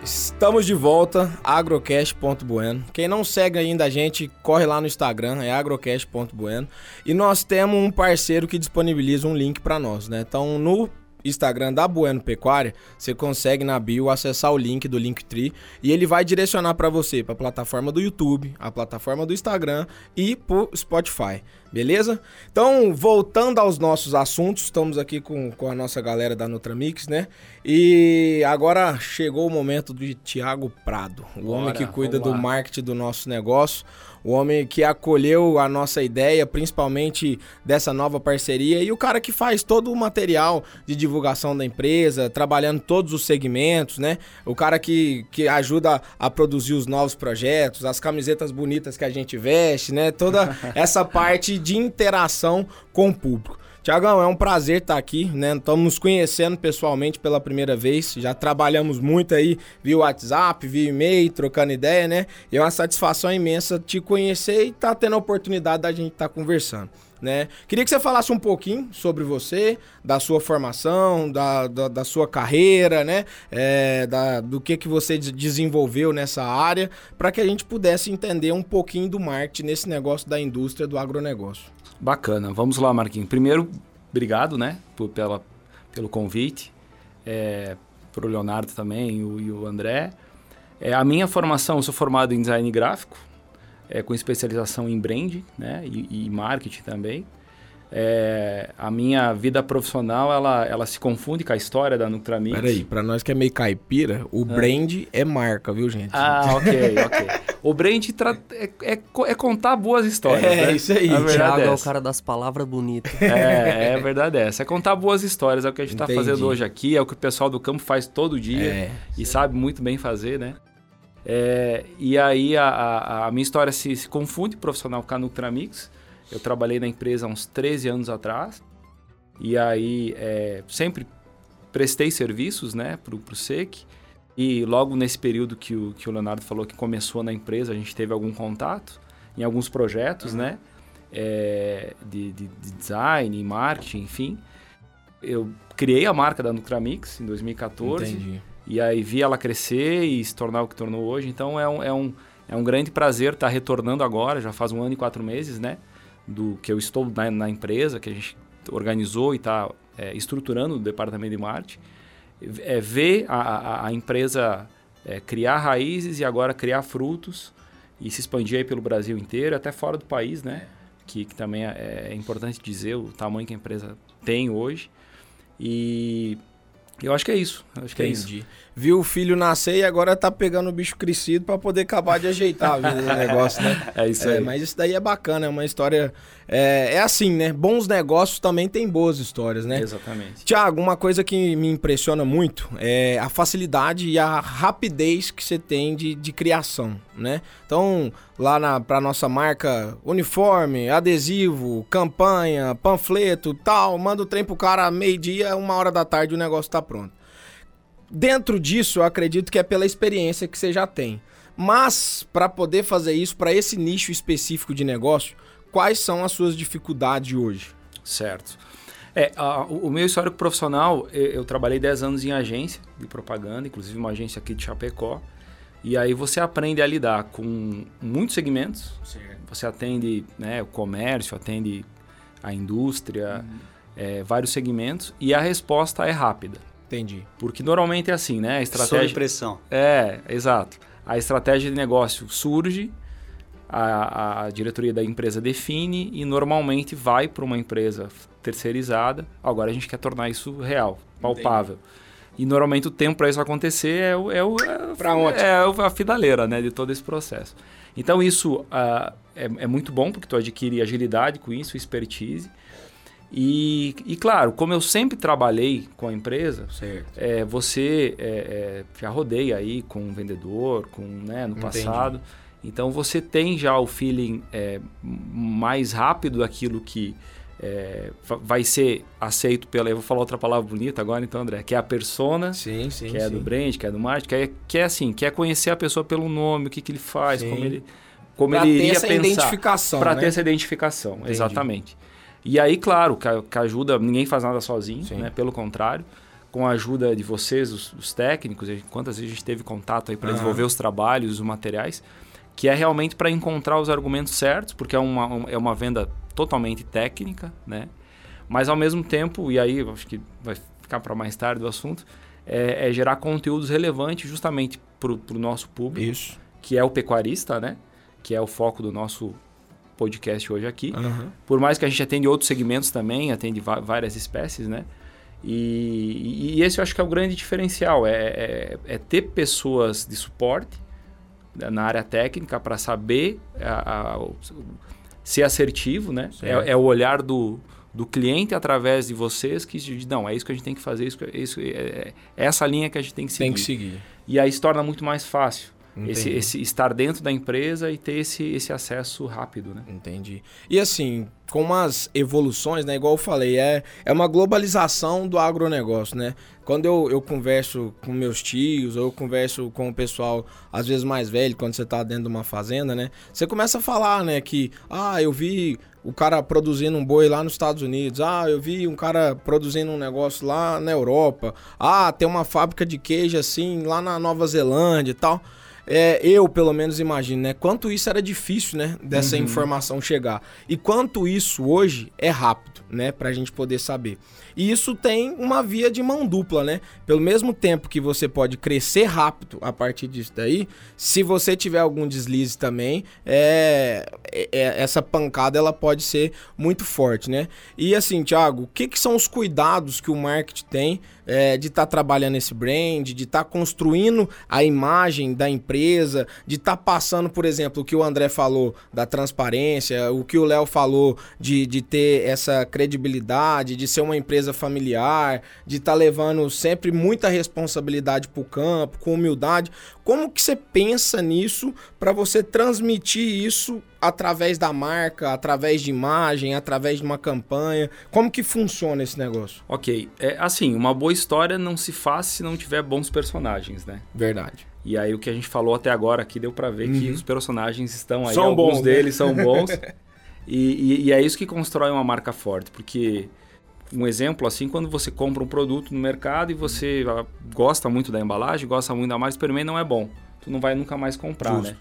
Estamos de volta, agrocast.bueno. Quem não segue ainda a gente, corre lá no Instagram, é agrocast.bueno. E nós temos um parceiro que disponibiliza um link para nós, né? Então, no Instagram da Bueno Pecuária, você consegue na bio acessar o link do Linktree e ele vai direcionar para você para a plataforma do YouTube, a plataforma do Instagram e pro Spotify. Beleza? Então, voltando aos nossos assuntos, estamos aqui com, com a nossa galera da Nutramix, né? E agora chegou o momento de Tiago Prado, o Bora, homem que cuida do marketing do nosso negócio, o homem que acolheu a nossa ideia, principalmente dessa nova parceria, e o cara que faz todo o material de divulgação da empresa, trabalhando todos os segmentos, né? O cara que, que ajuda a produzir os novos projetos, as camisetas bonitas que a gente veste, né? Toda essa parte de interação com o público. Tiagão, é um prazer estar aqui, né? Estamos nos conhecendo pessoalmente pela primeira vez. Já trabalhamos muito aí via WhatsApp, via e-mail, trocando ideia, né? E é uma satisfação imensa te conhecer e estar tendo a oportunidade da gente estar conversando. Né? Queria que você falasse um pouquinho sobre você, da sua formação, da, da, da sua carreira, né? É, da, do que, que você des- desenvolveu nessa área, para que a gente pudesse entender um pouquinho do marketing nesse negócio da indústria do agronegócio. Bacana. Vamos lá, Marquinhos. Primeiro, obrigado, né, por, pela, pelo convite. É, pro Leonardo também o, e o André. É, a minha formação, eu sou formado em design gráfico, é, com especialização em brand, né, e, e marketing também. É, a minha vida profissional, ela, ela se confunde com a história da Nutramix. Peraí, pra nós que é meio caipira, o brand é marca, viu, gente? Ah, ok, ok. O brand tra- é, é é contar boas histórias, É, né? isso aí. A O verdade Thiago é é o cara das palavras bonitas. É, é verdade essa. É contar boas histórias, é o que a gente está fazendo hoje aqui, é o que o pessoal do campo faz todo dia É. e sabe muito bem fazer, né? É, e aí a, a- a minha história se, se confunde profissional com a Nutramix. Eu trabalhei na empresa há uns 13 anos atrás e aí é, sempre prestei serviços né, para o SEC. E logo nesse período que o, que o Leonardo falou que começou na empresa, a gente teve algum contato em alguns projetos, né? é, de, de- de design, marketing, enfim. eu criei a marca da Nutramix em 2014. Entendi. E aí vi ela crescer e se tornar o que tornou hoje. Então é um, é um, é um grande prazer estar retornando agora, já faz um ano e quatro meses, né? Do que eu estou na, na empresa, que a gente organizou e está é, estruturando o departamento de marketing. É, ver a, a, a empresa é, criar raízes e agora criar frutos e se expandir aí pelo Brasil inteiro, até fora do país, né? Que, que também é, é importante dizer o tamanho que a empresa tem hoje. E eu acho que é isso. Acho que é isso. Viu o filho nascer e agora tá pegando o bicho crescido para poder acabar de ajeitar a vida do negócio, né? É isso É, aí. mas isso daí é bacana, é uma história. É, é assim, né? Bons negócios também tem boas histórias, né? Exatamente. Tiago, uma coisa que me impressiona muito é a facilidade e a rapidez que você tem de, de criação, né? Então, lá na, pra nossa marca, uniforme, adesivo, campanha, panfleto, tal, manda o trem pro cara meio-dia, uma hora da tarde o negócio tá pronto. Dentro disso, eu acredito que é pela experiência que você já tem. Mas, para poder fazer isso, para esse nicho específico de negócio, quais são as suas dificuldades hoje? Certo. É, a- o meu histórico profissional, eu, eu trabalhei 10 anos em agência de propaganda, inclusive uma agência aqui de Chapecó. E aí você aprende a lidar com muitos segmentos. Você atende né, o comércio, atende a indústria, é, vários segmentos. E a resposta é rápida. Entendi. Porque normalmente é assim, né? A Sob estratégia... pressão. É, exato. A estratégia de negócio surge, a, a diretoria da empresa define e normalmente vai para uma empresa terceirizada. Agora a gente quer tornar isso real, palpável. E normalmente o tempo para isso acontecer é, o, é, o, é, onde? é a finaleira né, de todo esse processo. Então isso ah, é, é muito bom porque tu adquire agilidade com isso, expertise. E, e claro, como eu sempre trabalhei com a empresa, é, você é, é, já rodeia aí com um vendedor, com né, no Entendi. passado. Então você tem já o feeling é, mais rápido daquilo que é, va- vai ser aceito pela. Eu vou falar outra palavra bonita agora, então, André, que é a persona, Sim, sim. que é sim. do brand, que é do marketing, que é, que é assim, que é conhecer a pessoa pelo nome, o que, que ele faz, como ele, como Pra ele ter iria essa pensar. identificação, Para né? ter essa identificação, Entendi. exatamente. E aí, claro, que, ajuda, ninguém faz nada sozinho, né? Pelo contrário, com a ajuda de vocês, os, os técnicos, quantas vezes a gente teve contato aí para Aham. desenvolver os trabalhos, os materiais, que é realmente para encontrar os argumentos certos, porque é uma, um- é uma venda totalmente técnica, né? Mas ao mesmo tempo, e aí acho que vai ficar para mais tarde o assunto, é, é gerar conteúdos relevantes justamente para o nosso público, Isso. que é o pecuarista, né? Que é o foco do nosso podcast hoje aqui. Aham. Por mais que a gente atende outros segmentos também, atende várias espécies, né? E, e esse eu acho que é o grande diferencial, é, é- é ter pessoas de suporte na área técnica para saber a- a- ser assertivo, né? É, é o olhar do, do cliente através de vocês que diz, não, é isso que a gente tem que fazer, isso, isso, é, é essa linha que a gente tem que seguir. Tem que seguir. E aí se torna muito mais fácil esse, esse estar dentro da empresa e ter esse, esse acesso rápido, né? Entendi. E assim, com umas evoluções, né? Igual eu falei, é, é uma globalização do agronegócio, né? Quando eu, eu converso com meus tios, ou eu converso com o pessoal, às vezes mais velho, quando você tá dentro de uma fazenda, né? Você começa a falar, né, que, ah, eu vi o cara produzindo um boi lá nos Estados Unidos, ah, eu vi um cara produzindo um negócio lá na Europa, ah, tem uma fábrica de queijo assim lá na Nova Zelândia e tal. É, eu, pelo menos, imagino, né? Quanto isso era difícil, né? Dessa informação chegar. E quanto isso hoje é rápido, né? Pra gente poder saber. E isso tem uma via de mão dupla, né? Pelo mesmo tempo que você pode crescer rápido a partir disso daí, se você tiver algum deslize também, é, é- é- essa pancada ela pode ser muito forte, né? E assim, Thiago, o que, que são os cuidados que o marketing tem é, de estar trabalhando esse brand, de estar construindo a imagem da empresa, de estar passando, por exemplo, o que o André falou da transparência, o que o Léo falou de, de ter essa credibilidade, de ser uma empresa familiar, de estar levando sempre muita responsabilidade para o campo, com humildade. Como que você pensa nisso para você transmitir isso através da marca, através de imagem, através de uma campanha? Como que funciona esse negócio? Ok, é assim, uma boa história não se faz se não tiver bons personagens, né? Verdade. E aí o que a gente falou até agora aqui deu pra ver que os personagens estão aí, São alguns bons, né? deles são bons. e, e- e é isso que constrói uma marca forte, porque um exemplo assim, quando você compra um produto no mercado e você ah, gosta muito da embalagem, gosta muito da marca, experimenta não é bom. Tu não vai nunca mais comprar, Justo. né?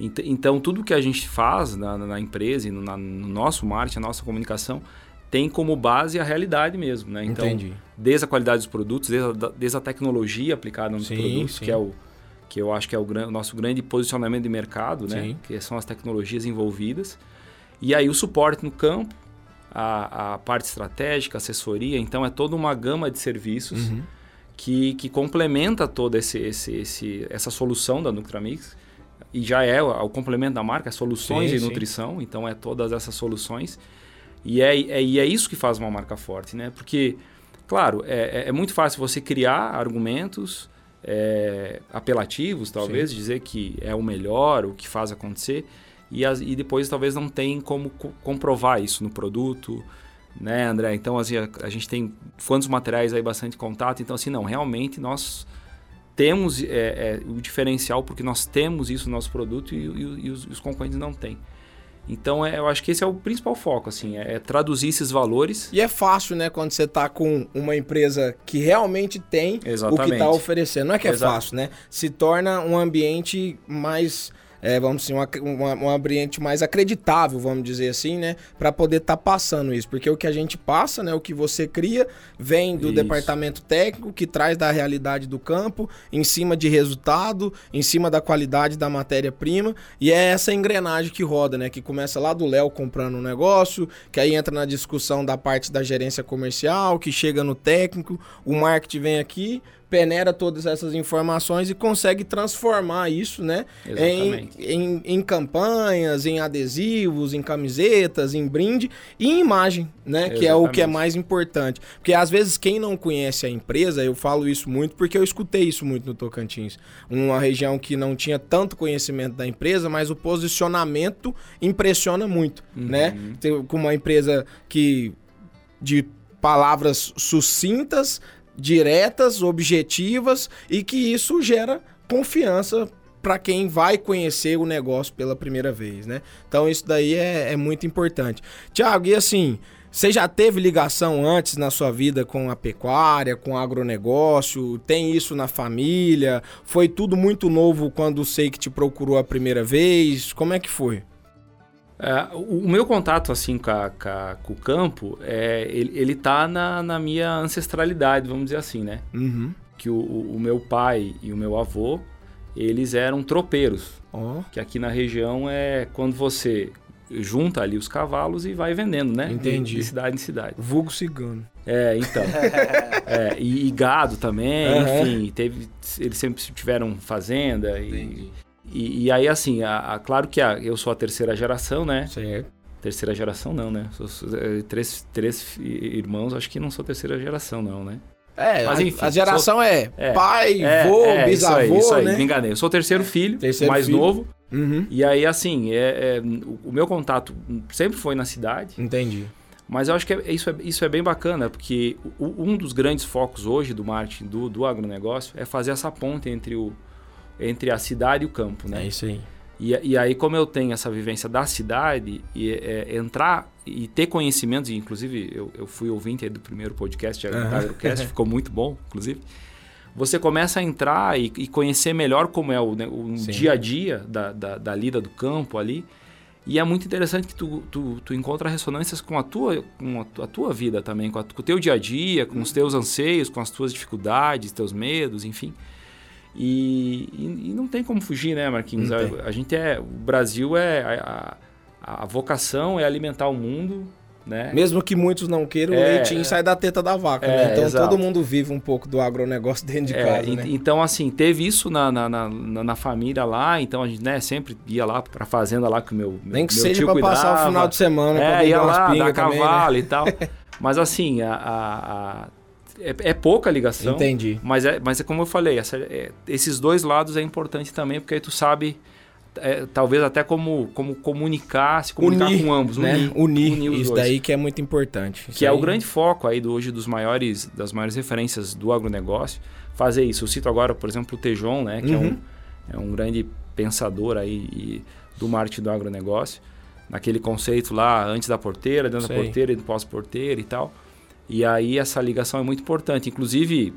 Ent- Então, tudo que a gente faz na, na empresa e no, na- no nosso marketing, a nossa comunicação, tem como base a realidade mesmo, né? Então, Entendi. desde a qualidade dos produtos, desde a, desde a tecnologia aplicada nos Sim, produtos, sim. que é o que eu acho que é o, gran- o nosso grande posicionamento de mercado, né? Sim. Que são as tecnologias envolvidas. E aí o suporte no campo, a, a parte estratégica, assessoria, então é toda uma gama de serviços Uhum. que, que complementa toda esse, esse, esse, essa solução da Nutramix. E já é o, complemento da marca, soluções Sim, de sim. nutrição, então é todas essas soluções. E é, é, e é isso que faz uma marca forte, né? Porque, claro, é, é- é muito fácil você criar argumentos é, apelativos, talvez, dizer que é o melhor, o que faz acontecer, e, as- e depois talvez não tem como co- comprovar isso no produto, né, André? Então, assim, a, a gente tem quantos materiais aí, bastante contato, então, assim, não, realmente nós temos é, é, o diferencial porque nós temos isso no nosso produto e, e- e os, os concorrentes não têm. Então, é, eu acho que esse é o principal foco, assim, é, é traduzir esses valores. E é fácil, né, quando você tá com uma empresa que realmente tem o que Exatamente. tá oferecendo. Não é que é Exato. fácil, né? Se torna um ambiente mais, é, vamos dizer, um, um ambiente mais acreditável, vamos dizer assim, né? Pra poder estar passando isso. Porque o que a gente passa, né, o que você cria, vem do Isso. departamento técnico, que traz da realidade do campo, em cima de resultado, em cima da qualidade da matéria-prima. E é essa engrenagem que roda, né? Que começa lá do Léo comprando um negócio, que aí entra na discussão da parte da gerência comercial, que chega no técnico, o marketing vem aqui, peneira todas essas informações e consegue transformar isso, né? Em, em, em campanhas, em adesivos, em camisetas, em brinde e em imagem, né? Que é o que é mais importante. Porque às vezes quem não conhece a empresa, eu falo isso muito porque eu escutei isso muito no Tocantins. Uma região que não tinha tanto conhecimento da empresa, mas o posicionamento impressiona muito, né? Tem- Com uma empresa que de palavras sucintas, diretas, objetivas e que isso gera confiança para quem vai conhecer o negócio pela primeira vez, né? Então isso daí é, é muito importante. Tiago, e assim, você já teve ligação antes na sua vida com a pecuária, com o agronegócio? Tem isso na família? Foi tudo muito novo quando sei que te procurou a primeira vez? Como é que foi? É, o meu contato assim com, a- com a- com o campo, é, ele, ele tá na, na minha ancestralidade, vamos dizer assim, né? Uhum. Que o, o- meu pai e o meu avô, eles eram tropeiros, Ó, que aqui na região é quando você junta ali os cavalos e vai vendendo, né? De- Entendi. De, cidade em cidade. vulgo cigano. É, então. É, e, e gado também, Aham. enfim, teve, eles sempre tiveram fazenda e, e, e aí assim, a, a- claro que a- eu sou a terceira geração, né? Certo. Terceira geração não, né? Sou, sou- é, três, três irmãos, acho que não sou terceira geração não, né? É, Mas enfim, a geração é, é, pai, É, vô, é, isso bisavô, aí, isso aí, né? me enganei. Eu sou o terceiro filho, Terceiro mais filho. novo. Uhum. E aí, assim, é, é, o- o meu contato sempre foi na cidade, Entendi. mas eu acho que é- isso, é, isso é bem bacana, porque o- um dos grandes focos hoje do marketing, do, do agronegócio, é fazer essa ponte entre, o, entre a cidade e o campo, né? É isso aí. E, e aí, como eu tenho essa vivência da cidade, e é, entrar e ter conhecimentos, e inclusive eu, eu fui ouvinte aí do primeiro podcast, Aham. da Agrocast, ficou muito bom, inclusive. Você começa a entrar e, e conhecer melhor como é o, né, o dia a dia da, da, da lida do campo ali. E é muito interessante que tu, tu, tu encontra ressonâncias com a tua, com a tua, a tua vida também, com, a- com o teu dia a dia, com os teus anseios, com as tuas dificuldades, teus medos, enfim. E, e- e não tem como fugir, né, Marquinhos? A, a gente é. O Brasil é. A, a- a vocação é alimentar o mundo, né? Mesmo que muitos não queiram, o É, leitinho é. sai da teta da vaca, É, né? Então exato. todo mundo vive um pouco do agronegócio dentro de É, casa, né? Então, assim, teve isso na, na, na, na- família lá, então a gente né, sempre ia lá pra fazenda lá que o meu, Nem que meu seja tio pra passar o cuidava. final de semana, É, ia lá, dar também, né? cavalo e tal. Mas assim, a, a- a- é, é pouca ligação. Entendi. Mas é, mas é como eu falei, essa- é, esses dois lados é importante também, porque aí tu sabe, é, talvez até como, como comunicar, se comunicar Unir, com ambos, né? unir, Unir, unir os isso dois. daí que é muito importante. Que é o aí- grande foco aí do, hoje dos maiores, das maiores referências do agronegócio, fazer isso. Eu cito agora, por exemplo, o Tejon, né, que é, um, Uhum. é um grande pensador aí e- do marketing do agronegócio, naquele conceito lá antes da porteira, dentro Sei. da porteira e do pós-porteira e tal. E aí essa ligação é muito importante. Inclusive,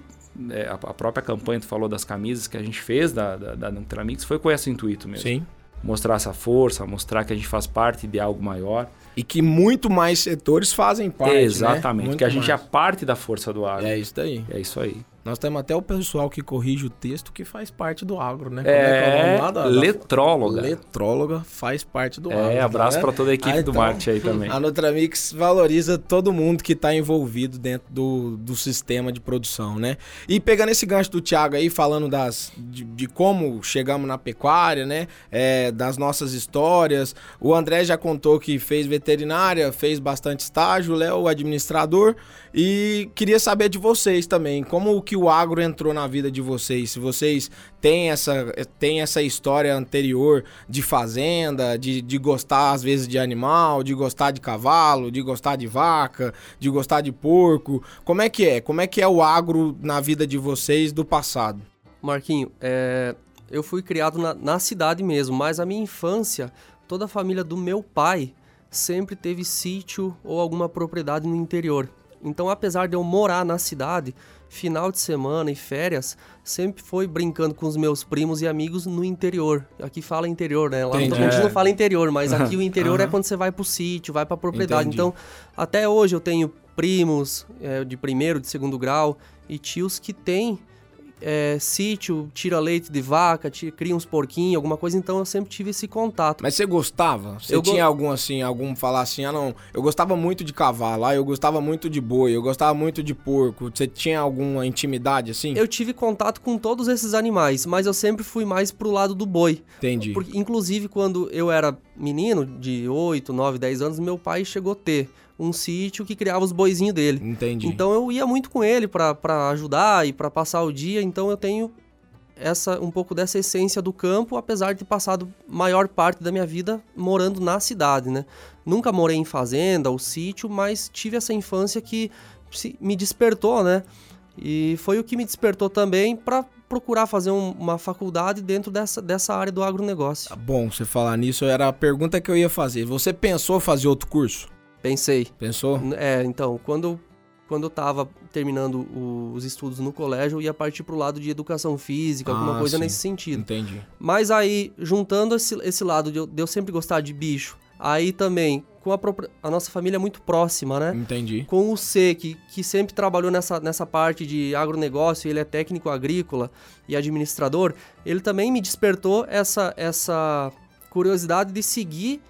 é, a, própria campanha, tu falou das camisas que a gente fez da, da, da Nutramix, foi com esse intuito mesmo. Sim. Mostrar essa força, mostrar que a gente faz parte de algo maior. E que muito mais setores fazem parte. Né? Exatamente, né? que a gente mais. é parte da força do agro. É isso daí. É isso aí. Nós temos até o pessoal que corrige o texto que faz parte do agro, né? É, é, é da, letróloga. Letróloga faz parte do é, agro. É, abraço né? para toda a equipe ah, então, do marketing aí também. A Nutramix valoriza todo mundo que está envolvido dentro do, do sistema de produção, né? E pegando esse gancho do Thiago aí, falando das, de, de como chegamos na pecuária, né? É, das nossas histórias. O André já contou que fez veterinária, fez bastante estágio, o Léo, administrador. E queria saber de vocês também, como que o agro entrou na vida de vocês? Se vocês têm essa, têm essa história anterior de fazenda, de, de gostar às vezes de animal, de gostar de cavalo, de gostar de vaca, de gostar de porco. Como é que é? Como é que é o agro na vida de vocês do passado? Marquinho, é, eu fui criado na, na cidade mesmo, mas a minha infância, toda a família do meu pai sempre teve sítio ou alguma propriedade no interior. Então, apesar de eu morar na cidade, final de semana e férias, sempre foi brincando com os meus primos e amigos no interior. Aqui fala interior, né? Lá Entendi. a gente não fala interior, mas aqui o interior uhum. é quando você vai pro sítio, vai pra propriedade. Entendi. Então, até hoje eu tenho primos é, de primeiro, de segundo grau e tios que têm é, sítio, tira leite de vaca, tira, cria uns porquinhos, alguma coisa, então eu sempre tive esse contato. Mas você gostava? Você eu tinha go... algum assim, algum falar assim, ah não, eu gostava muito de cavalo, ah, eu gostava muito de boi, eu gostava muito de porco. Você tinha alguma intimidade assim? Eu tive contato com todos esses animais, mas eu sempre fui mais pro lado do boi. Entendi. Porque, inclusive, quando eu era menino, de 8, 9, 10 anos, meu pai chegou a ter um sítio que criava os boizinhos dele. Entendi. Então eu ia muito com ele para ajudar e para passar o dia, então eu tenho essa um pouco dessa essência do campo, apesar de ter passado maior parte da minha vida morando na cidade, né? Nunca morei em fazenda ou sítio, mas tive essa infância que me despertou, né? E foi o que me despertou também para procurar fazer um, uma faculdade dentro dessa, dessa área do agronegócio. Tá bom, você falar nisso era a pergunta que eu ia fazer. Você pensou fazer outro curso? Pensei. Pensou? É, então, quando, quando eu tava terminando o, os estudos no colégio, eu ia partir pro lado de educação física, ah, alguma coisa sim. nesse sentido. Entendi. Mas aí, juntando esse, esse lado de eu, de eu sempre gostar de bicho, aí também com a, a, nossa família é muito próxima, né? Entendi. Com o C, que, que sempre trabalhou nessa, nessa parte de agronegócio, ele é técnico agrícola e administrador, ele também me despertou essa, essa curiosidade de seguir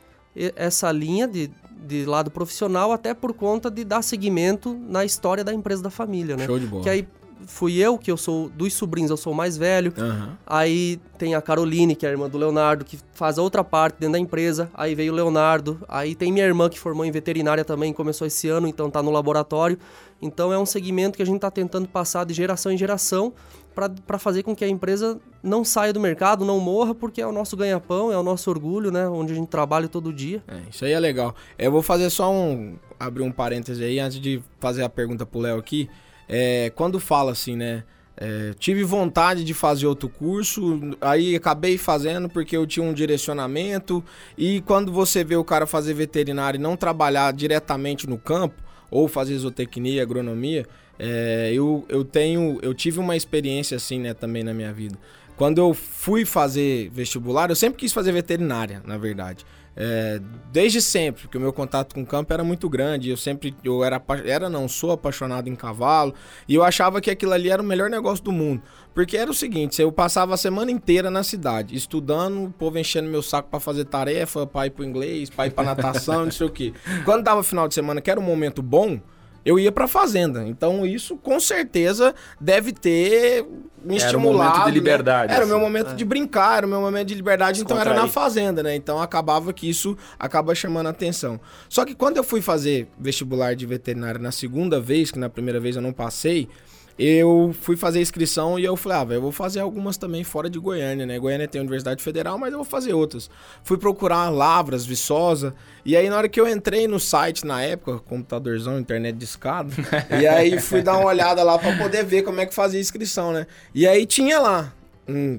essa linha de, de lado profissional, até por conta de dar seguimento na história da empresa da família, né? Show de bola. Que aí fui eu, que eu sou dos sobrinhos, eu sou o mais velho. Uhum. Aí tem a Caroline, que é a irmã do Leonardo, que faz a outra parte dentro da empresa. Aí veio o Leonardo. Aí tem minha irmã, que formou em veterinária também, começou esse ano, então tá no laboratório. Então é um segmento que a gente tá tentando passar de geração em geração para fazer com que a empresa não saia do mercado, não morra, porque é o nosso ganha-pão, é o nosso orgulho, né? Onde a gente trabalha todo dia. É, isso aí é legal. Eu vou fazer só um. abrir um parêntese aí antes de fazer a pergunta pro Léo aqui. É, quando fala assim, né? É, tive vontade de fazer outro curso, aí acabei fazendo porque eu tinha um direcionamento. E quando você vê o cara fazer veterinário e não trabalhar diretamente no campo, ou fazer zootecnia, agronomia, é, eu, eu tenho. Eu tive uma experiência assim, né, também na minha vida. Quando eu fui fazer vestibular, eu sempre quis fazer veterinária, na verdade. É, desde sempre, porque o meu contato com o campo era muito grande. Eu sempre, eu era, era, não, sou apaixonado em cavalo. E eu achava que aquilo ali era o melhor negócio do mundo. Porque era o seguinte: eu passava a semana inteira na cidade, estudando, o povo enchendo meu saco para fazer tarefa, para ir pro inglês, para ir pra natação, não sei o quê. Quando dava final de semana, que era um momento bom, eu ia pra fazenda. Então isso com certeza deve ter me era estimulado. Era um momento de liberdade. Né? Era o meu assim. momento é. de brincar, era o meu momento de liberdade, então era na fazenda, né? Então acabava que isso acaba chamando a atenção. Só que quando eu fui fazer vestibular de veterinária na segunda vez, que na primeira vez eu não passei, eu fui fazer inscrição e eu falei, ah, eu vou fazer algumas também fora de Goiânia, né? Goiânia tem Universidade Federal, mas eu vou fazer outras. Fui procurar Lavras, Viçosa, e aí na hora que eu entrei no site na época, computadorzão, internet de escada, e aí fui dar uma olhada lá para poder ver como é que fazia inscrição, né? E aí tinha lá um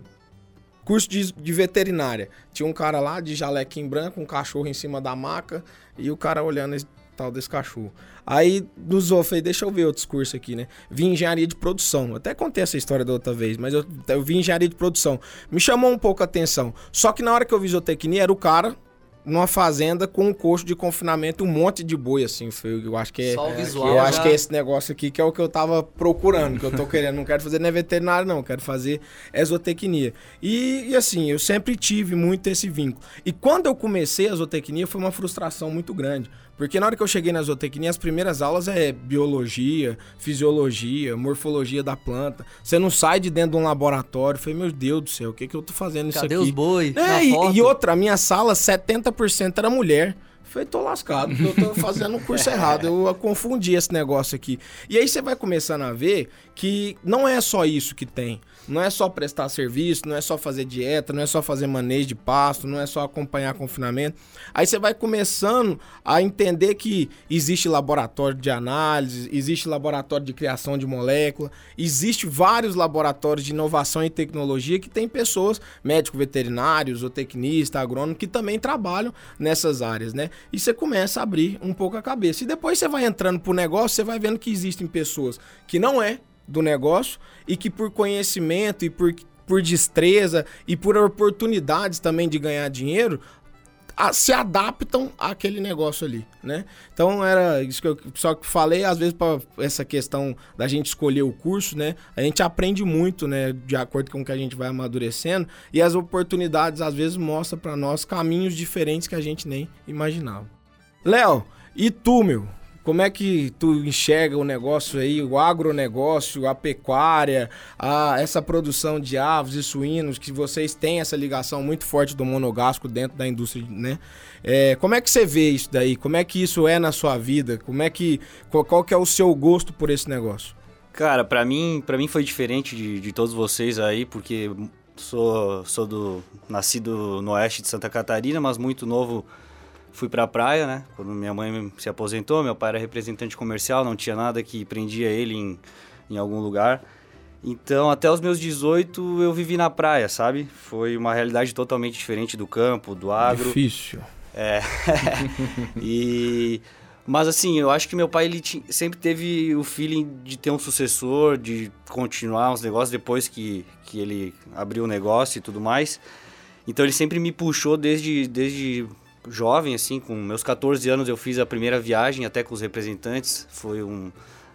curso de, de veterinária. Tinha um cara lá de jalequinho branco, um cachorro em cima da maca, e o cara olhando tal desse cachorro. Aí nos eu falei, deixa eu ver outros cursos aqui, né? Vi engenharia de produção. Até contei essa história da outra vez, mas eu, eu vi engenharia de produção. Me chamou um pouco a atenção. Só que na hora que eu vi zootecnia, era o cara numa fazenda com um coxo de confinamento, um monte de boi, assim. Foi, eu acho que é. Só o é, visual Eu já- acho que é esse negócio aqui que é o que eu tava procurando, que eu tô querendo. Não quero fazer nem veterinário, não. Quero fazer exotecnia. E, e assim, eu sempre tive muito esse vínculo. E quando eu comecei a zootecnia, foi uma frustração muito grande. Porque na hora que eu cheguei na zootecnia, as primeiras aulas é biologia, fisiologia, morfologia da planta. Você não sai de dentro de um laboratório. Eu falei, meu Deus do céu, o que, que eu tô fazendo isso Cadê aqui? os boi? É, e, e outra, a minha sala, 70% era mulher. Falei, tô lascado, eu tô fazendo um curso errado. Eu confundi esse negócio aqui. E aí você vai começando a ver que não é só isso que tem. Não é só prestar serviço, não é só fazer dieta, não é só fazer manejo de pasto, não é só acompanhar confinamento. Aí você vai começando a entender que existe laboratório de análise, existe laboratório de criação de molécula, existe vários laboratórios de inovação e tecnologia que tem pessoas, médico veterinário, zootecnista, agrônomo, que também trabalham nessas áreas, né? E você começa a abrir um pouco a cabeça. E depois você vai entrando pro negócio, você vai vendo que existem pessoas que não é do negócio e que por conhecimento e por, por destreza e por oportunidades também de ganhar dinheiro a- se adaptam àquele negócio ali, né? Então era isso que eu só que falei, às vezes para essa questão da gente escolher o curso, né? A gente aprende muito, né, de acordo com o que a gente vai amadurecendo e as oportunidades às vezes mostram para nós caminhos diferentes que a gente nem imaginava. Léo, e tu, meu? Como é que tu enxerga o negócio aí, o agronegócio, a pecuária, a, essa produção de aves e suínos, que vocês têm essa ligação muito forte do monogástrico dentro da indústria, né? É, como é que você vê isso daí? Como é que isso é na sua vida? Como é que, qual, qual que é o seu gosto por esse negócio? Cara, pra mim, para mim foi diferente de, de todos vocês aí, porque sou, sou do nascido no oeste de Santa Catarina, mas muito novo fui pra praia, né? Quando minha mãe se aposentou, meu pai era representante comercial, não tinha nada que prendia ele em, em algum lugar. Então, até os meus 18 eu vivi na praia, sabe? Foi uma realidade totalmente diferente do campo, do agro. Difícil. É. e mas assim, eu acho que meu pai ele sempre teve o feeling de ter um sucessor, de continuar uns negócios depois que, que ele abriu o negócio e tudo mais. Então ele sempre me puxou desde desde jovem assim, com meus 14 anos eu fiz a primeira viagem até com os representantes, foi um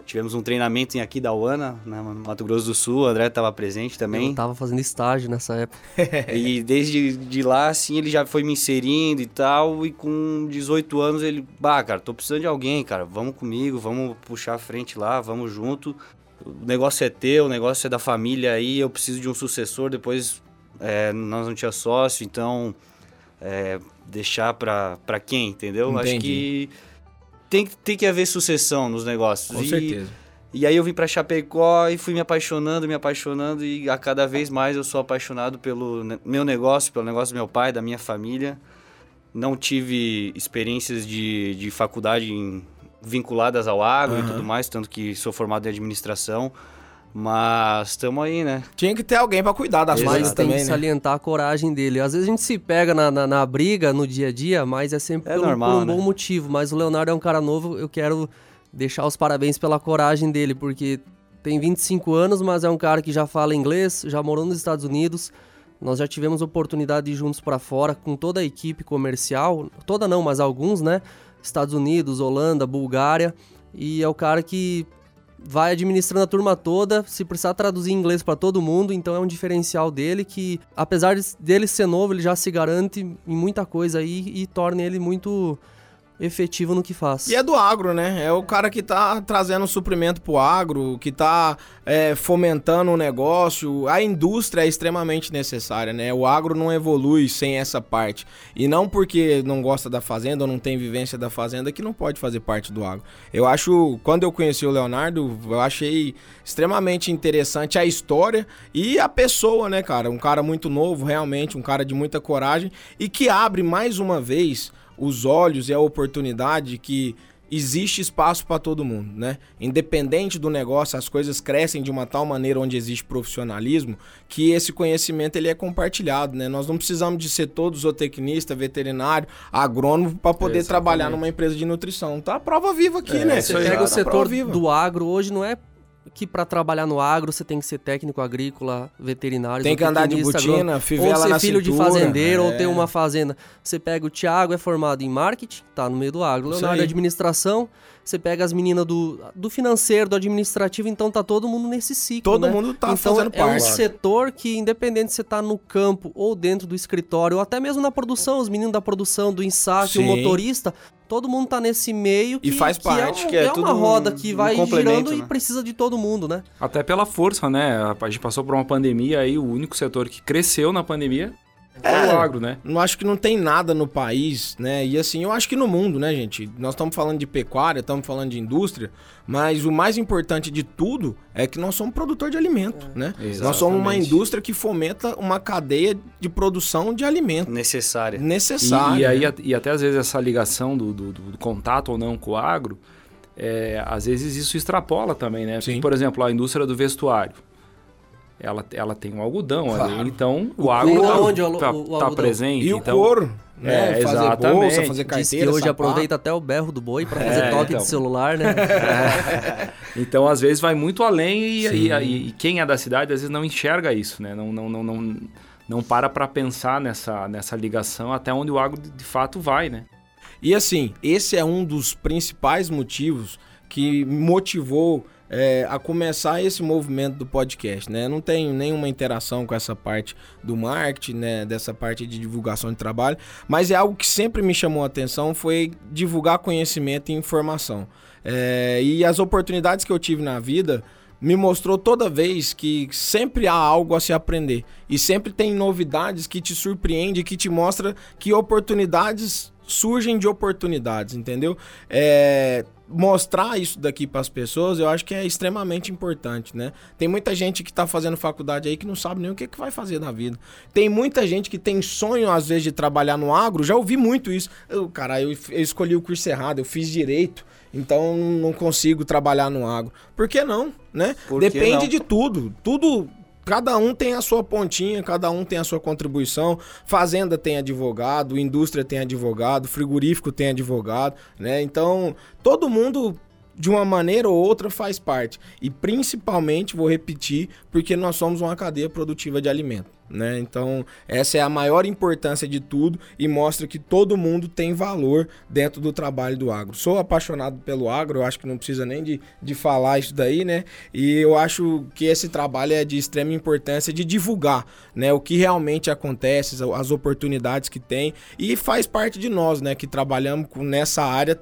tivemos um treinamento em Aquidauana, né, no Mato Grosso do Sul, o André estava presente também. Eu tava fazendo estágio nessa época. E desde de lá, assim, ele já foi me inserindo e tal. E com 18 anos ele, bah, cara, tô precisando de alguém, cara. Vamos comigo, vamos puxar a frente lá, vamos junto. O negócio é teu, o negócio é da família aí. Eu preciso de um sucessor. Depois é, nós não tinha sócio, então é, deixar pra, pra quem, entendeu? Acho Entendi. que tem, que- tem que haver sucessão nos negócios. Com E- certeza. e aí eu vim pra Chapecó e fui me apaixonando, me apaixonando e a cada vez mais eu sou apaixonado pelo meu negócio, pelo negócio do meu pai, da minha família. Não tive experiências de, de faculdade em- vinculadas ao agro e Aham. tudo mais, tanto que sou formado em administração. Mas estamos aí, né? Tinha que ter alguém pra cuidar das. Mas coisas tem também, que né? salientar a coragem dele. Às vezes a gente se pega na, na, na briga, no dia a dia, mas é sempre É por, um- normal, por um né? bom motivo. Mas o Leonardo é um cara novo, eu quero deixar os parabéns pela coragem dele, porque tem 25 anos, mas é um cara que já fala inglês, já morou nos Estados Unidos. Nós já tivemos oportunidade de ir juntos para fora com toda a equipe comercial, toda não, mas alguns, né? Estados Unidos, Holanda, Bulgária, e é o cara que vai administrando a turma toda, se precisar traduzir em inglês para todo mundo, então é um diferencial dele que, apesar de- dele ser novo, ele já se garante em muita coisa aí e torna ele muito efetivo no que faz. E é do agro, né? É o cara que tá trazendo suprimento pro agro, que tá é, fomentando o negócio. A indústria é extremamente necessária, né? O agro não evolui sem essa parte. E não porque não gosta da fazenda ou não tem vivência da fazenda que não pode fazer parte do agro. Eu acho, quando eu conheci o Leonardo, eu achei extremamente interessante a história e a pessoa, né, cara? Um cara muito novo, realmente, um cara de muita coragem e que abre mais uma vez os olhos e a oportunidade que existe espaço para todo mundo, né? Independente do negócio, as coisas crescem de uma tal maneira onde existe profissionalismo que esse conhecimento ele é compartilhado, né? Nós não precisamos de ser todos zootecnista, veterinário, agrônomo para poder Exatamente. trabalhar numa empresa de nutrição. Tá a prova viva aqui, É, né? Você pega o setor do agro hoje, não é que para trabalhar no agro você tem que ser técnico agrícola, veterinário, Tem que andar de botina, fivela ou ser na filho de cintura, fazendeiro, ou é. ter uma fazenda. Você pega o Thiago, é formado em marketing, tá no meio do agro. Leonardo é administração, você pega as meninas do, do financeiro, do administrativo, então tá todo mundo nesse ciclo, Todo né? mundo tá então fazendo é um parte. setor que, independente de você tá no campo ou dentro do escritório, ou até mesmo na produção, os meninos da produção, do ensaque, o motorista, todo mundo tá nesse meio E que, faz que parte, é, um- que é é uma tudo roda um- que um vai complemento, girando e né? precisa de todo mundo, né? Até pela força, né? A gente passou por uma pandemia aí, o único setor que cresceu na pandemia É. o agro, né? Não acho que não tem nada no país, né? E assim, eu acho que no mundo, né, gente? Nós estamos falando de pecuária, estamos falando de indústria, mas o mais importante de tudo é que nós somos produtor de alimento, né? Nós somos uma Exatamente. indústria que fomenta uma cadeia de produção de alimento Necessária. E, necessária. e aí, né? e até às vezes essa ligação do, do- do contato ou não com o agro, é, às vezes isso extrapola também, né? Sim. Por exemplo, a indústria do vestuário. Ela, ela tem um algodão Claro. ali, então o, O agro tá, onde o- tá- o- tá presente. E o então, couro, né? É, fazer bolsa, exatamente. fazer Diz carteira, que hoje sapato. aproveita até o berro do boi pra É, fazer toque então. de celular, né? Então, às vezes, vai muito além e, e- e- e quem é da cidade, às vezes, não enxerga isso, né? Não, não, não, não, não para para pensar nessa, nessa ligação até onde o agro, de, fato, vai, né? E assim, esse é um dos principais motivos que motivou é, a começar esse movimento do podcast, né? Não tenho nenhuma interação com essa parte do marketing, né? Dessa parte de divulgação de trabalho, mas é algo que sempre me chamou a atenção foi divulgar conhecimento e informação. É, e as oportunidades que eu tive na vida me mostrou toda vez que sempre há algo a se aprender e sempre tem novidades que te surpreende, que te mostra que oportunidades surgem de oportunidades, entendeu? É, mostrar isso daqui para as pessoas, eu acho que é extremamente importante, né? Tem muita gente que tá fazendo faculdade aí que não sabe nem o que, que vai fazer na vida. Tem muita gente que tem sonho, às vezes, de trabalhar no agro, já ouvi muito isso. Eu, cara, eu, eu escolhi o curso errado, eu fiz direito, então não consigo trabalhar no agro. Por que não, né? Por que Depende não? de tudo. Tudo Cada um tem a sua pontinha, cada um tem a sua contribuição. Fazenda tem advogado, indústria tem advogado, frigorífico tem advogado, né? Então, todo mundo de uma maneira ou outra faz parte. E principalmente, vou repetir, porque nós somos uma cadeia produtiva de alimento. Né? Então, essa é a maior importância de tudo e mostra que todo mundo tem valor dentro do trabalho do agro. Sou apaixonado pelo agro, eu acho que não precisa nem de, de falar isso daí, né? E eu acho que esse trabalho é de extrema importância de divulgar né? o que realmente acontece, as- oportunidades que tem e faz parte de nós, né? Que trabalhamos com- nessa área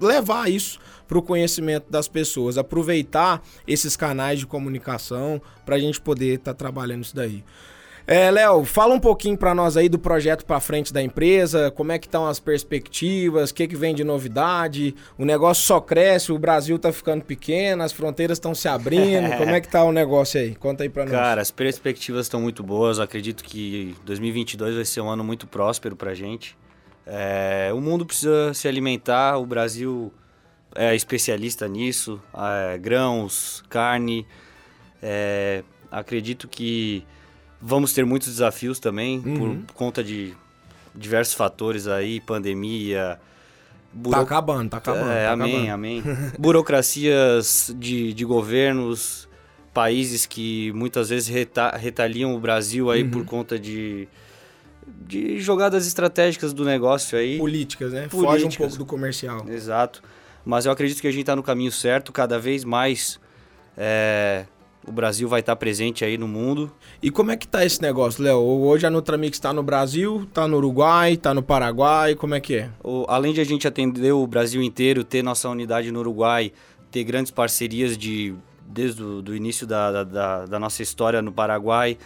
levar isso para o conhecimento das pessoas, aproveitar esses canais de comunicação para a gente poder estar trabalhando isso daí. É, Léo, fala um pouquinho para nós aí do projeto para frente da empresa, como é que estão as perspectivas, o que, que vem de novidade, o negócio só cresce, o Brasil tá ficando pequeno, as fronteiras estão se abrindo, como é que tá o negócio aí? Conta aí para nós. Cara, as perspectivas estão muito boas. Eu acredito que 2022 vai ser um ano muito próspero pra gente. É, o mundo precisa se alimentar, o Brasil é especialista nisso. é, grãos, carne. É, acredito que vamos ter muitos desafios também Uhum. por conta de diversos fatores aí, pandemia. tá buro- acabando, tá acabando. é, tá amém, acabando. amém. Burocracias de, de governos, países que muitas vezes reta, retaliam o Brasil aí Uhum. por conta de, de jogadas estratégicas do negócio aí. Políticas, né? Foge um Políticas. pouco do comercial. Exato. Mas eu acredito que a gente está no caminho certo, cada vez mais é, o Brasil vai estar presente aí no mundo. E como é que tá esse negócio, Léo? Hoje a Nutramix tá no Brasil, tá no Uruguai, tá no Paraguai, como é que é? O- além de a gente atender o Brasil inteiro, ter nossa unidade no Uruguai, ter grandes parcerias de, desde o início da, da- da, da nossa história no Paraguai,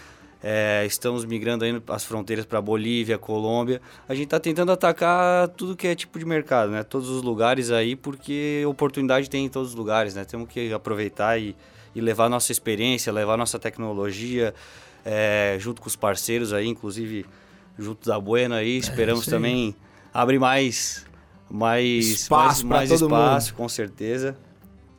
é, estamos migrando aí as fronteiras para Bolívia, Colômbia. A gente está tentando atacar tudo que é tipo de mercado, né? Todos os lugares aí, porque oportunidade tem em todos os lugares, né? Temos que aproveitar e, e levar nossa experiência, levar nossa tecnologia, é, junto com os parceiros aí, inclusive junto da Buena aí. Esperamos aí. também abrir mais mais Espaço mais, mais todo espaço, mundo. com certeza.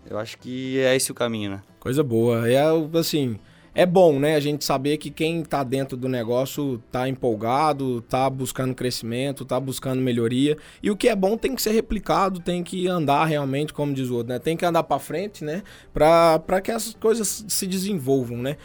Eu acho que é esse o caminho, né? Coisa boa. É assim, é bom, né? A gente saber que quem tá dentro do negócio tá empolgado, tá buscando crescimento, tá buscando melhoria. E o que é bom tem que ser replicado, tem que andar realmente, como diz o outro, né? Tem que andar pra frente, né? Pra que essas coisas se desenvolvam, né?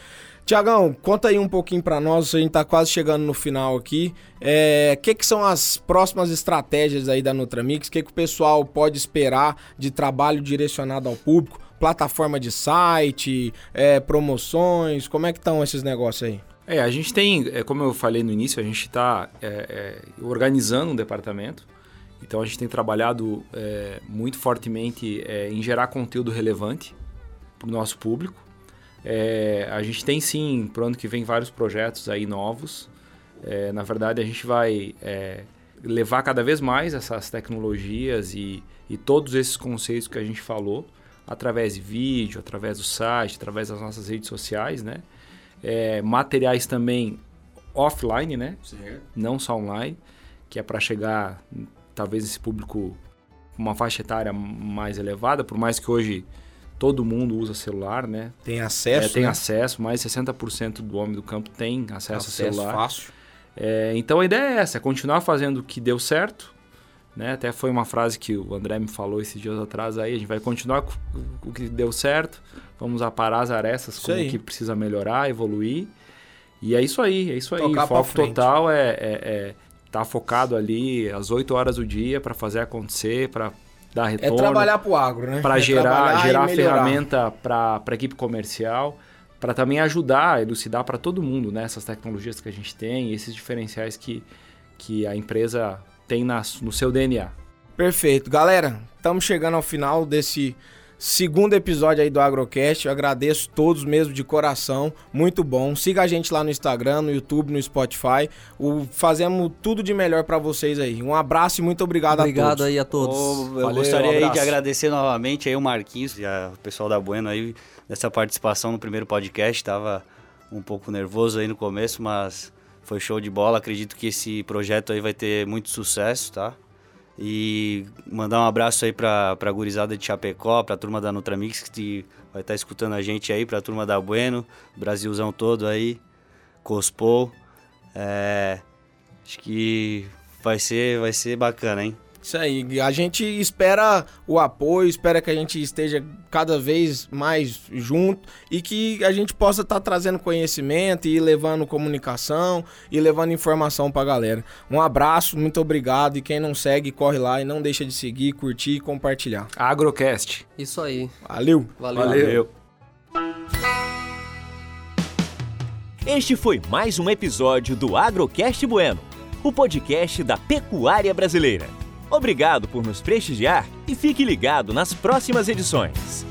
Tiagão, conta aí um pouquinho pra nós, a gente tá quase chegando no final aqui. É, O que, que são as próximas estratégias aí da Nutramix? O que, que o pessoal pode esperar de trabalho direcionado ao público? Plataforma de site, é, promoções, como é que estão esses negócios aí? É, a gente tem, é, como eu falei no início, a gente está organizando um departamento. Então a gente tem trabalhado é, muito fortemente é, em gerar conteúdo relevante para o nosso público. É, a gente tem sim, para o ano que vem, vários projetos aí novos. É, na verdade, a gente vai é, levar cada vez mais essas tecnologias e, e todos esses conceitos que a gente falou através de vídeo, através do site, através das nossas redes sociais, né? É, materiais também offline, né? Não só online, que é para chegar talvez esse público com uma faixa etária mais elevada, por mais que hoje todo mundo usa celular, né? Tem acesso? É, tem né? acesso, mais de 60% do homem do campo tem acesso, acesso a celular. fácil. É, então a ideia é essa, é continuar fazendo o que deu certo, né? Até foi uma frase que o André me falou esses dias atrás aí, a gente vai continuar com o que deu certo, vamos aparar as arestas com o que precisa melhorar, evoluir. E é isso aí, é isso aí. Tocar o foco total é, é, é tá focado ali às 8 horas do dia para fazer acontecer, para dar É retorno trabalhar pro agro, né? para É gerar, gerar ferramenta para a equipe comercial, para também ajudar, elucidar para todo mundo né, essas tecnologias que a gente tem, esses diferenciais que, que a empresa tem na, no seu DNA. Perfeito. Galera, estamos chegando ao final desse segundo episódio aí do Agrocast. Eu agradeço todos mesmo de coração. Muito bom. Siga a gente lá no Instagram, no YouTube, no Spotify. O, fazemos tudo de melhor para vocês aí. Um abraço e muito obrigado, a Obrigado todos. aí a todos. Ô, eu Valeu, gostaria um aí de agradecer novamente aí o Marquinhos e a- o pessoal da Bueno aí nessa participação no primeiro podcast. Tava um pouco nervoso aí no começo, mas foi show de bola. Acredito que esse projeto aí vai ter muito sucesso, tá? E mandar um abraço aí pra, pra gurizada de Chapecó, pra turma da Nutramix que vai estar escutando a gente aí, pra turma da Bueno, Brasilzão todo aí, Cospou. É, acho que vai ser, vai ser bacana, hein? Isso aí. A gente espera o apoio, espera que a gente esteja cada vez mais junto e que a gente possa estar trazendo conhecimento e levando comunicação e levando informação pra galera. Um abraço, muito obrigado e quem não segue, corre lá e não deixa de seguir, curtir e compartilhar. Agrocast. Isso aí. Valeu! Valeu. Valeu. Este foi mais um episódio do Agrocast Bueno, o podcast da pecuária brasileira. Obrigado por nos prestigiar e fique ligado nas próximas edições.